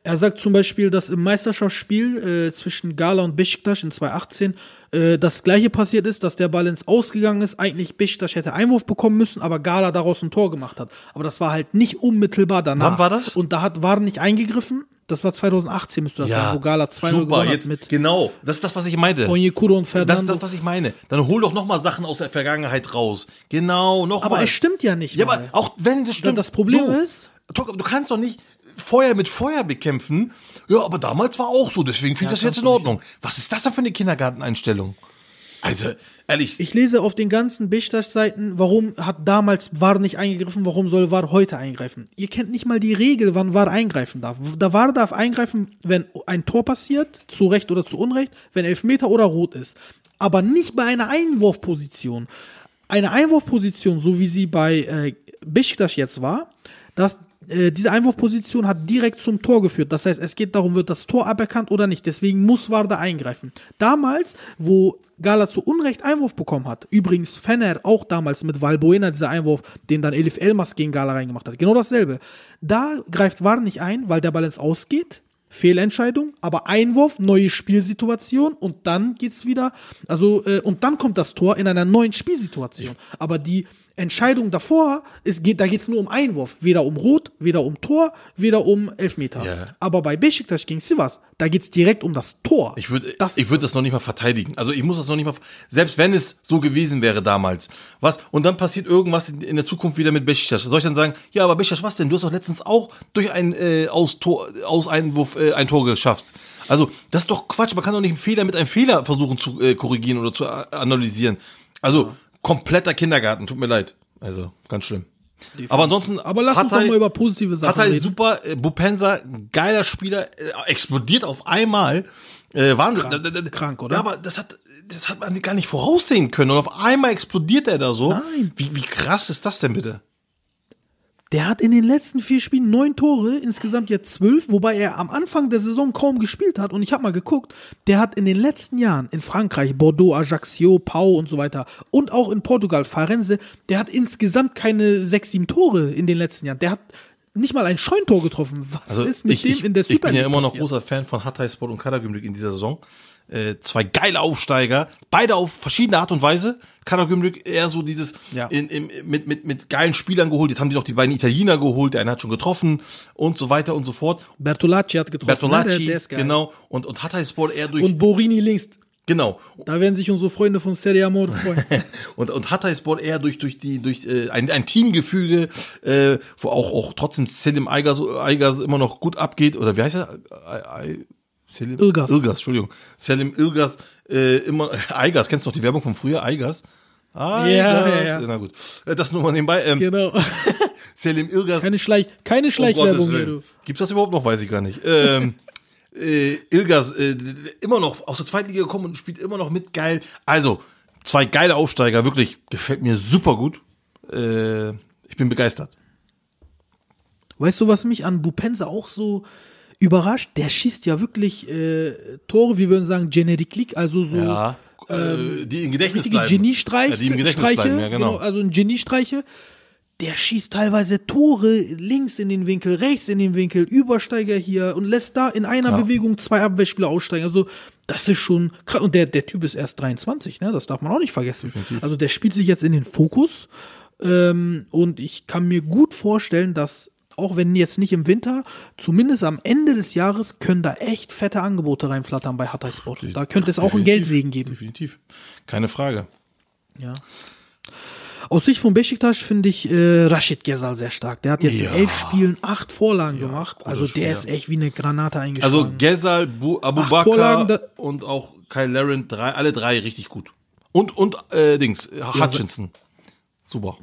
Er sagt zum Beispiel, dass im Meisterschaftsspiel äh, zwischen Gala und Besiktas in 2018 äh, das gleiche passiert ist, dass der Ball ins Ausgegangen ist. Eigentlich Besiktas hätte Einwurf bekommen müssen, aber Gala daraus ein Tor gemacht hat. Aber das war halt nicht unmittelbar danach. Wann war das? Und da hat War nicht eingegriffen. Das war 2018, müsste das sein, wo Gala 2-0 super, jetzt, mit genau, das ist das, was ich meinte. Onyekuro und Das Fernando. ist das, was ich meine. Dann hol doch noch mal Sachen aus der Vergangenheit raus. Genau, noch aber es stimmt ja nicht Ja, mal. aber auch wenn das stimmt. Das Problem du, ist- du kannst doch nicht Feuer mit Feuer bekämpfen. Ja, aber damals war auch so, deswegen finde ich das jetzt in Ordnung. Was ist das denn für eine Kindergarteneinstellung? Also, ehrlich, Ich lese auf den ganzen Besiktas-Seiten, warum hat damals VAR nicht eingegriffen, warum soll VAR heute eingreifen? Ihr kennt nicht mal die Regel, wann VAR eingreifen darf. Der VAR darf eingreifen, wenn ein Tor passiert, zu Recht oder zu Unrecht, wenn Elfmeter oder Rot ist. Aber nicht bei einer Einwurfposition. Eine Einwurfposition, so wie sie bei äh, Besiktas jetzt war, dass äh, diese Einwurfposition hat direkt zum Tor geführt. Das heißt, es geht darum, wird das Tor aberkannt oder nicht. Deswegen muss VAR da eingreifen. Damals, wo Gala zu Unrecht Einwurf bekommen hat, übrigens Fenner auch damals mit Valbuena, dieser Einwurf, den dann Elif Elmas gegen Gala reingemacht hat, genau dasselbe. Da greift VAR nicht ein, weil der Ball ins Ausgeht. Fehlentscheidung, aber Einwurf, neue Spielsituation und dann geht's wieder, also äh, und dann kommt das Tor in einer neuen Spielsituation. Aber die Entscheidung davor, ist, geht, da geht's nur um Einwurf, weder um Rot, weder um Tor, weder um Elfmeter. Ja. Aber bei Besiktas gegen Sivas, da geht's direkt um das Tor. ich würde das ich würde das noch nicht mal verteidigen. Also, ich muss das noch nicht mal selbst wenn es so gewesen wäre damals. Was und dann passiert irgendwas in, in der Zukunft wieder mit Besiktas. Soll ich dann sagen, ja, aber Besiktas, was denn? Du hast doch letztens auch durch ein äh, aus Tor aus Einwurf äh, ein Tor geschafft. Also, das ist doch Quatsch, man kann doch nicht einen Fehler mit einem Fehler versuchen zu äh, korrigieren oder zu analysieren. Also, kompletter Kindergarten, tut mir leid. Also, ganz schlimm. Aber ansonsten aber lass uns doch mal über positive Sachen Hatay reden. super, äh, Bupensa, geiler Spieler, äh, explodiert auf einmal. Äh, Wahnsinn. Krank. Krank, oder? Ja, aber das hat, das hat man gar nicht voraussehen können. Und auf einmal explodiert er da so. Nein. Wie, wie krass ist das denn bitte? Der hat in den letzten vier Spielen neun Tore, insgesamt jetzt zwölf, wobei er am Anfang der Saison kaum gespielt hat. Und ich habe mal geguckt, der hat in den letzten Jahren in Frankreich, Bordeaux, Ajaccio, Pau und so weiter und auch in Portugal, Farense, der hat insgesamt keine sechs, sieben Tore in den letzten Jahren. Der hat nicht mal ein Scheuntor getroffen. Was ist mit Also ich, dem ich, in der Super Ich bin ja League immer noch passiert? großer Fan von Hatay Sport und Karagümrük in dieser Saison. Äh, zwei geile Aufsteiger, beide auf verschiedene Art und Weise. Karagümrük eher so dieses Ja. in, in, mit, mit, mit geilen Spielern geholt. Jetzt haben die noch die beiden Italiener geholt, der eine hat schon getroffen und so weiter und so fort. Bertolacci hat getroffen. ne? Bertolacci, geil. genau. Und, und Hatay Sport eher durch, Und Borini links. genau. Da werden sich unsere Freunde von Serie Amor freuen. Und, und Hatay Sport eher durch, durch die, durch äh, ein, ein Teamgefüge, äh, wo auch, auch trotzdem Selim Aygaz, Aygaz immer noch gut abgeht, oder wie heißt er? Ay- Ay- Selim Ilgaz. Ilgaz, Entschuldigung. Selim Ilgaz, äh, immer, Aygaz, kennst du noch die Werbung von früher? Aygaz? Aygaz, ja, ja. na gut. Äh, Das nur mal nebenbei. Ähm, genau. Selim Ilgaz. Keine, Schleich, keine Schleichwerbung du. Gibt's das überhaupt noch? Weiß ich gar nicht. Ähm, äh, Ilgas, äh, immer noch aus der zweiten Liga gekommen und spielt immer noch mit geil. Also, zwei geile Aufsteiger, wirklich, gefällt mir super gut. Äh, ich bin begeistert. Weißt du, was mich an Bupensa auch so überrascht? Der schießt ja wirklich äh, Tore, wie wir würden sagen, Generic League, also so äh, die im Gedächtnis richtige bleiben. Geniestreiche, Ja, die im Gedächtnis Streiche, bleiben, ja, genau. also ein Geniestreiche. Der schießt teilweise Tore links in den Winkel, rechts in den Winkel, Übersteiger hier und lässt da in einer Ja. Bewegung zwei Abwehrspieler aussteigen. Also das ist schon krass. Und der, der Typ ist erst 23, ne? Das darf man auch nicht vergessen. Also der spielt sich jetzt in den Fokus. Ähm, und ich kann mir gut vorstellen, dass auch wenn jetzt nicht im Winter, zumindest am Ende des Jahres können da echt fette Angebote reinflattern bei Hatay Sport. Da könnte es auch einen Geldsegen geben. Definitiv. Keine Frage. Ja. Aus Sicht von Besiktas finde ich äh, Rashid Gezal sehr stark. Der hat jetzt Ja. in elf Spielen acht Vorlagen gemacht. guter Also der Spieler. ist echt wie eine Granate eingeschlagen. Also Gezal, Bu, Abubakar und auch Kyle Laren, drei, alle drei richtig gut. Und, und äh, Dings, Hutchinson. Super.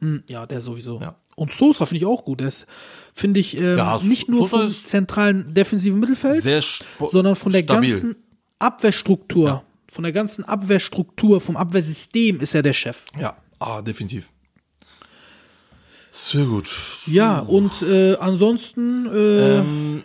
Hm, ja, der sowieso. Ja. Und Sosa finde ich auch gut. Ist, finde ich, ähm, Ja, nicht nur Sosa vom zentralen defensiven Mittelfeld, sondern von der stabil. ganzen Abwehrstruktur, von der ganzen Abwehrstruktur, vom Abwehrsystem ist er der Chef. Ja, ah, definitiv. Sehr gut. Ja, und äh, ansonsten, äh,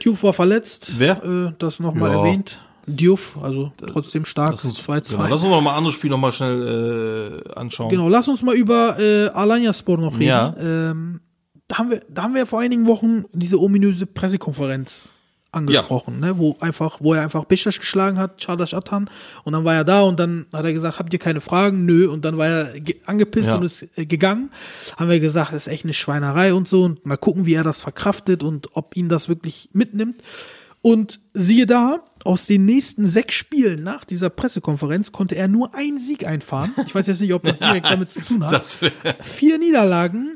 Diouf war verletzt. Wer? Äh, das nochmal Ja. erwähnt. Diouf, also trotzdem stark, Lass uns, 2-2. genau, lass uns noch mal ein anderes Spiel noch mal schnell äh, anschauen. Genau, lass uns mal über äh, Alanya Sport noch reden. Ja. Ähm, da, haben wir, da haben wir vor einigen Wochen diese ominöse Pressekonferenz angesprochen, ne, wo einfach, wo er einfach Beşiktaş geschlagen hat, Çağdaş Atan, und dann war er da und dann hat er gesagt, habt ihr keine Fragen? Nö, und dann war er ge- angepisst Ja. und ist äh, gegangen. Haben wir gesagt, das ist echt eine Schweinerei und so und mal gucken, wie er das verkraftet und ob ihn das wirklich mitnimmt. Und siehe da, aus den nächsten sechs Spielen nach dieser Pressekonferenz konnte er nur einen Sieg einfahren. Ich weiß jetzt nicht, ob das direkt damit zu tun hat. Vier Niederlagen.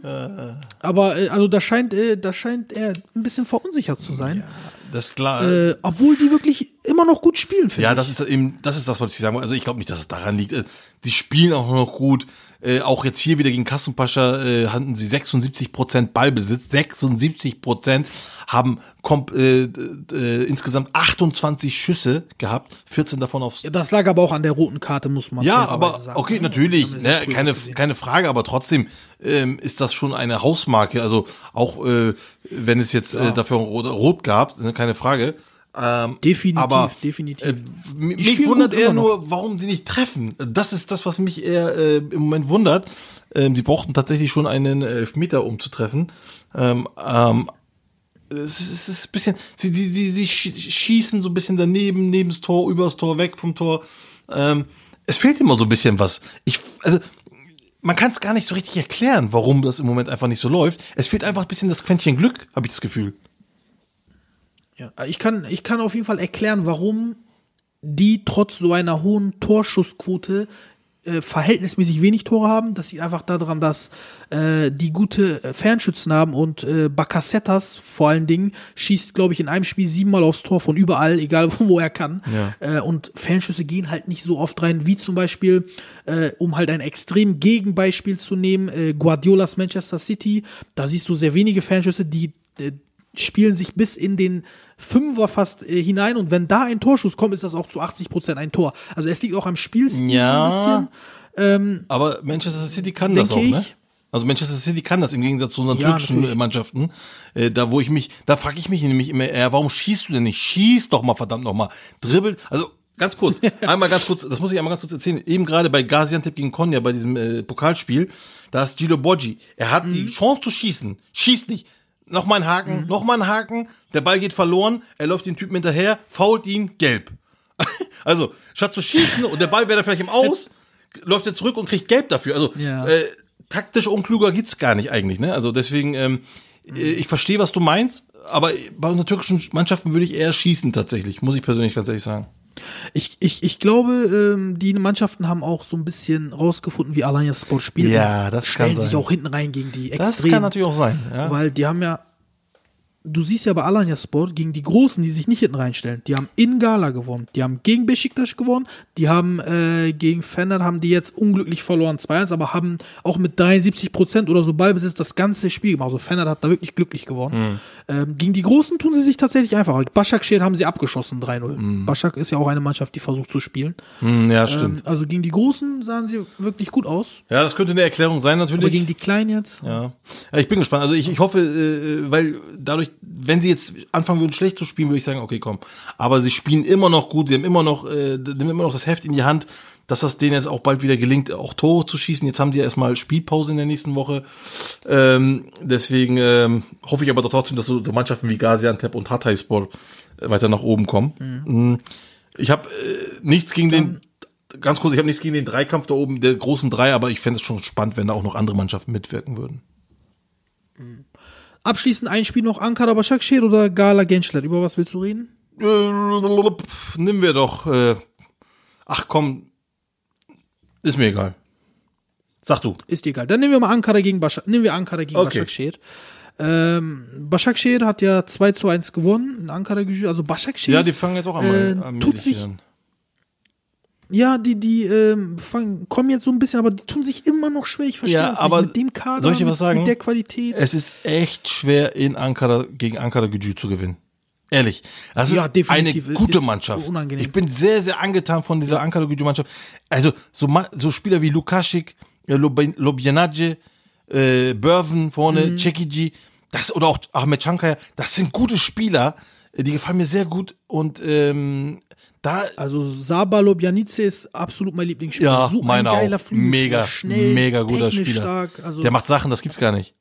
Aber äh, also da scheint, äh, da scheint er ein bisschen verunsichert zu sein. Das ist klar. Äh, obwohl die wirklich immer noch gut spielen, finde Ja, ich. das ist eben, das ist das, was ich sagen wollte. Also ich glaube nicht, dass es daran liegt. Äh, Die spielen auch noch gut. Äh, auch jetzt hier wieder gegen Kassenpascha äh, hatten sie 76 Prozent Ballbesitz. 76 Prozent haben komp äh, äh, insgesamt 28 Schüsse gehabt. 14 davon aufs Ja, das lag aber auch an der roten Karte, muss man Ja, aber sagen. okay, ne? natürlich, ne, keine, gesehen. keine Frage, aber trotzdem ähm, ist das schon eine Hausmarke. Also auch äh, wenn es jetzt äh, dafür rot, rot gab, ne, keine Frage. Ähm, Definitiv, aber definitiv. Äh, Die mich wundert eher nur, warum sie nicht treffen. Das ist das, was mich eher äh, im Moment wundert. Ähm, sie brauchten tatsächlich schon einen Elfmeter, um zu treffen. Ähm, ähm, es ist, es ist ein bisschen, sie, sie, sie, sie schie- schießen so ein bisschen daneben, neben das Tor, übers Tor, weg vom Tor. Ähm, es fehlt immer so ein bisschen was. Ich, also, man kann es gar nicht so richtig erklären, warum das im Moment einfach nicht so läuft. Es fehlt einfach ein bisschen das Quäntchen Glück, habe ich das Gefühl. Ja, ich kann, ich kann auf jeden Fall erklären, warum die trotz so einer hohen Torschussquote äh, verhältnismäßig wenig Tore haben. Das liegt einfach daran, dass äh, die gute äh, Fernschützen haben und äh, Bacassettas vor allen Dingen schießt, glaube ich, in einem Spiel siebenmal aufs Tor von überall, egal wo er kann. Äh, und Fernschüsse gehen halt nicht so oft rein, wie zum Beispiel, äh, um halt ein extrem Gegenbeispiel zu nehmen, äh, Guardiolas Manchester City. Da siehst du sehr wenige Fernschüsse, die äh, spielen sich bis in den Fünfer fast äh, hinein und wenn da ein Torschuss kommt, ist das auch zu 80 Prozent ein Tor. Also es liegt auch am Spielstil Ja. ein bisschen. Aber Manchester City kann das auch, ne? ich. Also Manchester City kann das im Gegensatz zu unseren Ja, türkischen natürlich. Mannschaften. Äh, da wo ich mich, da frage ich mich nämlich immer, eher, warum schießt du denn nicht? Schieß doch mal verdammt noch mal. Dribbel, also ganz kurz, einmal ganz kurz, das muss ich einmal ganz kurz erzählen. Eben gerade bei Gaziantep gegen Konya bei diesem äh, Pokalspiel, da ist Gilo Boggi. Er hat Mhm. die Chance zu schießen, schießt nicht. Noch mal ein Haken, noch mal ein Haken, der Ball geht verloren, er läuft den Typen hinterher, fault ihn, gelb. Also, statt zu schießen und der Ball wäre dann vielleicht im Aus, läuft er zurück und kriegt gelb dafür. Also, Ja. äh, taktisch unkluger geht's gar nicht eigentlich, ne? Also deswegen, ähm, äh, ich verstehe, was du meinst, aber bei unseren türkischen Mannschaften würde ich eher schießen tatsächlich, muss ich persönlich ganz ehrlich sagen. Ich, ich, ich glaube, ähm, die Mannschaften haben auch so ein bisschen rausgefunden, wie Alanya Sport spielt. Ja, das Stellen kann sich sein. auch hinten rein gegen die Das extrem. kann natürlich auch sein. Ja. Weil die haben ja, du siehst ja bei Alanya Sport gegen die Großen, die sich nicht hinten reinstellen. Die haben in Gala gewonnen. Die haben gegen Besiktas gewonnen. Die haben äh, gegen Fener haben die jetzt unglücklich verloren 2-1, aber haben auch mit 73 Prozent oder so Ballbesitz das ganze Spiel gemacht. Also Fener hat da wirklich glücklich gewonnen. Ähm, gegen die Großen tun sie sich tatsächlich einfacher. Başakşehir haben sie abgeschossen 3-0. Başak ist ja auch eine Mannschaft, die versucht zu spielen. Hm, ja, stimmt. Ähm, also gegen die Großen sahen sie wirklich gut aus. ja, das könnte eine Erklärung sein Aber natürlich. gegen die Kleinen jetzt. Ja. ja, ich bin gespannt. Also ich, ich hoffe, äh, weil dadurch, wenn sie jetzt anfangen würden, schlecht zu spielen, würde ich sagen, okay, komm. Aber sie spielen immer noch gut, sie haben immer noch, äh, nehmen immer noch das Heft in die Hand, dass das denen jetzt auch bald wieder gelingt, auch Tore zu schießen. Jetzt haben die ja erstmal Spielpause in der nächsten Woche. Ähm, deswegen ähm, hoffe ich aber doch trotzdem, dass so Mannschaften wie Gaziantep und Hatayspor äh, weiter nach oben kommen. Mhm. Ich habe äh, nichts gegen den ganz kurz, ich habe nichts gegen den Dreikampf da oben, der großen Drei, aber ich fände es schon spannend, wenn da auch noch andere Mannschaften mitwirken würden. Abschließend ein Spiel noch Ankara Başakşehir oder Gala Gençler. Über was willst du reden? Äh, Nehmen wir doch. Äh, ach komm, ist mir egal. Sag du. Ist dir egal. Dann nehmen wir mal Ankara gegen Başak nehmen wir Ankara gegen Okay. Başakşehir. Ähm, Başakşehir hat ja 2 zu 1 gewonnen in Ankara. gespielt. Also Başakşehir Ja, die fangen jetzt auch an. Äh, tut sich- an. Ja, die, die ähm, fangen, kommen jetzt so ein bisschen, aber die tun sich immer noch schwer. Ich verstehe Ja, das aber nicht. Mit dem Kader, soll ich was sagen? mit der Qualität. Es ist echt schwer, in Ankara gegen Ankara Gücü zu gewinnen. Ehrlich. Das Ja, ist eine gute Ist Mannschaft. unangenehm. Ich bin sehr, sehr angetan von dieser Ankara Gücü Mannschaft. Also, so, so Spieler wie Lukaschik, äh, Lob- Lobjanaje, äh, Börven vorne, Mhm. Çekici, das, oder auch Ahmed Chankaya, das sind gute Spieler. äh, Die gefallen mir sehr gut und, ähm, da, Also Saba Lobjanice ist absolut mein Lieblingsspieler. ja, so ein meiner geiler auch. Flügelspieler, Mega, schnell, mega guter Spieler. stark. Also der macht Sachen, das gibt's gar nicht.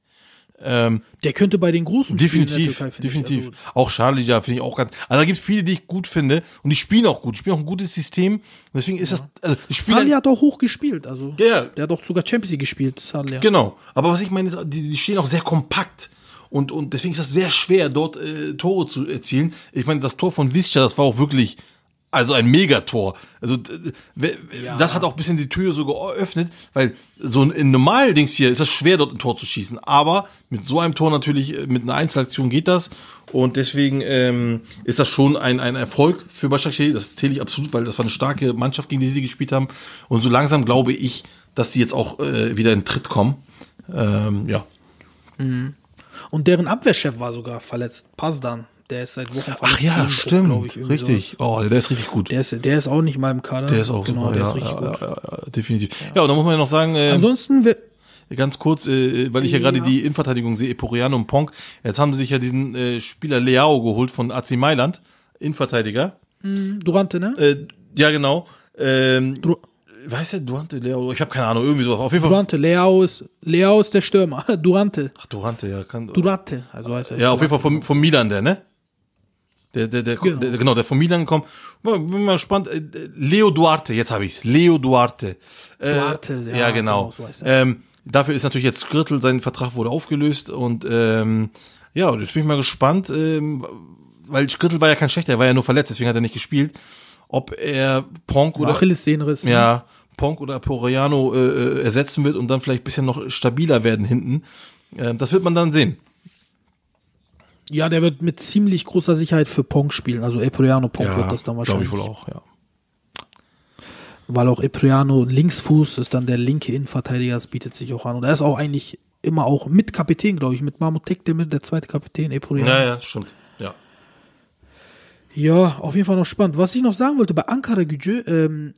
Ähm, der könnte bei den großen Definitiv, Türkei, finde definitiv. Also, auch Charlija finde ich auch ganz. Also da gibt es viele, die ich gut finde und die spielen auch gut. Die spielen auch ein gutes System. Deswegen ist das. Also Salih hat auch hoch gespielt. Also Ja, ja. der hat auch sogar Champions League gespielt. Salih. Genau. Aber was ich meine, ist, die, die stehen auch sehr kompakt. Und, und deswegen ist das sehr schwer, dort äh, Tore zu erzielen. Ich meine, das Tor von Visca, das war auch wirklich, also ein Megator. Also w- das hat auch ein bisschen die Tür so geöffnet, weil so ein in normal Dings hier ist das schwer, dort ein Tor zu schießen. Aber mit so einem Tor natürlich, äh, mit einer Einzelaktion geht das. Und deswegen ähm, ist das schon ein, ein Erfolg für Başakşehir. Das zähle ich absolut, weil das war eine starke Mannschaft, gegen die sie gespielt haben. Und so langsam glaube ich, dass sie jetzt auch äh, wieder in Tritt kommen. Ähm, ja. Und deren Abwehrchef war sogar verletzt. Pasdan. Der ist seit Wochen. Ach ja, stimmt. ich, richtig. Oh, der ist richtig gut. So. Der ist, der ist auch nicht mal im Kader. Der ist auch genau, super. der ja, ist richtig ja, gut. ja, ja, ja, definitiv. Ja, und dann muss man ja noch sagen, äh, Ansonsten, wer- ganz kurz, äh, weil ich ja gerade Ja. die Innenverteidigung sehe, Eporiano und Ponk. Jetzt haben sie sich ja diesen äh, Spieler Leao geholt von AC Mailand, Innenverteidiger. Durante, ne? Äh, ja, genau. Ähm, Dur- weiß der Durante Leao? Ich habe keine Ahnung, irgendwie so. Auf jeden Fall. Durante, Leao ist, Leao ist der Stürmer. Durante. Ach, Durante, ja. Kann, Durante, also heißt er. Ja, auf jeden Fall vom, vom Milan, der, ne? Der, der, der, Genau. der, genau, der von Milan kommt. Mal- Bin mal gespannt. Äh, Leo Duarte, jetzt habe ich's. Leo Duarte. Äh, Duarte, ja, ja, genau. genau, so ähm, dafür ist natürlich jetzt Skirtel, sein Vertrag wurde aufgelöst und ähm, ja, jetzt bin ich mal gespannt, ähm, weil Skirtel war ja kein schlechter, er war ja nur verletzt, deswegen hat er nicht gespielt. Ob er Ponk oder Achillessehnenriss. ne? ja, Ponk oder Poriano äh, äh, ersetzen wird und dann vielleicht ein bisschen noch stabiler werden hinten. Ähm, das wird man dann sehen. Ja, der wird mit ziemlich großer Sicherheit für Ponk spielen. Also Epriano Ponk wird das dann glaube wahrscheinlich. ich wohl auch, ja. Weil auch Epriano Linksfuß ist dann der linke Innenverteidiger, das bietet sich auch an. Und er ist auch eigentlich immer auch mit Kapitän, glaube ich, mit Mahmoud Tek, der, mit der zweite Kapitän, Epriano. Ja, ja, stimmt. Ja. Ja, auf jeden Fall noch spannend. Was ich noch sagen wollte, bei Ankara Gücü, ähm,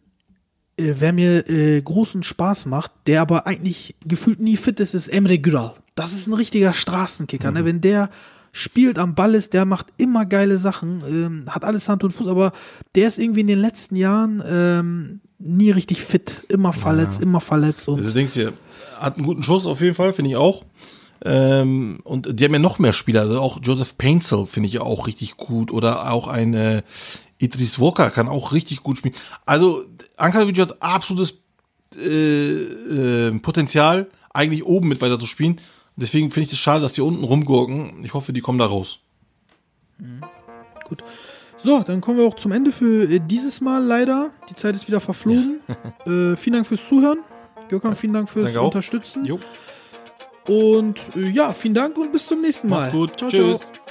äh, wer mir äh, großen Spaß macht, der aber eigentlich gefühlt nie fit ist, ist Emre Güral. Das ist ein richtiger Straßenkicker. Ne? Wenn der spielt am Ball ist, der macht immer geile Sachen, ähm, hat alles Hand und Fuß, aber der ist irgendwie in den letzten Jahren ähm, nie richtig fit. Immer verletzt, immer verletzt. Und Also denkst du, hat einen guten Schuss auf jeden Fall, finde ich auch. Ähm, und die haben ja noch mehr Spieler, also auch Joseph Painzel finde ich auch richtig gut oder auch ein äh, Idris Walker kann auch richtig gut spielen. Also Ankara Gücü hat absolutes äh, äh, Potenzial, eigentlich oben mit weiter zu spielen. Deswegen finde ich es schade, dass die unten rumgurken. Ich hoffe, die kommen da raus. Gut. So, dann kommen wir auch zum Ende für äh, dieses Mal leider. Die Zeit ist wieder verflogen. äh, vielen Dank fürs Zuhören. Gökhan, vielen Dank fürs Danke. Unterstützen. Und äh, ja, vielen Dank und bis zum nächsten Mal. Macht's gut. Ciao, Tschüss. ciao.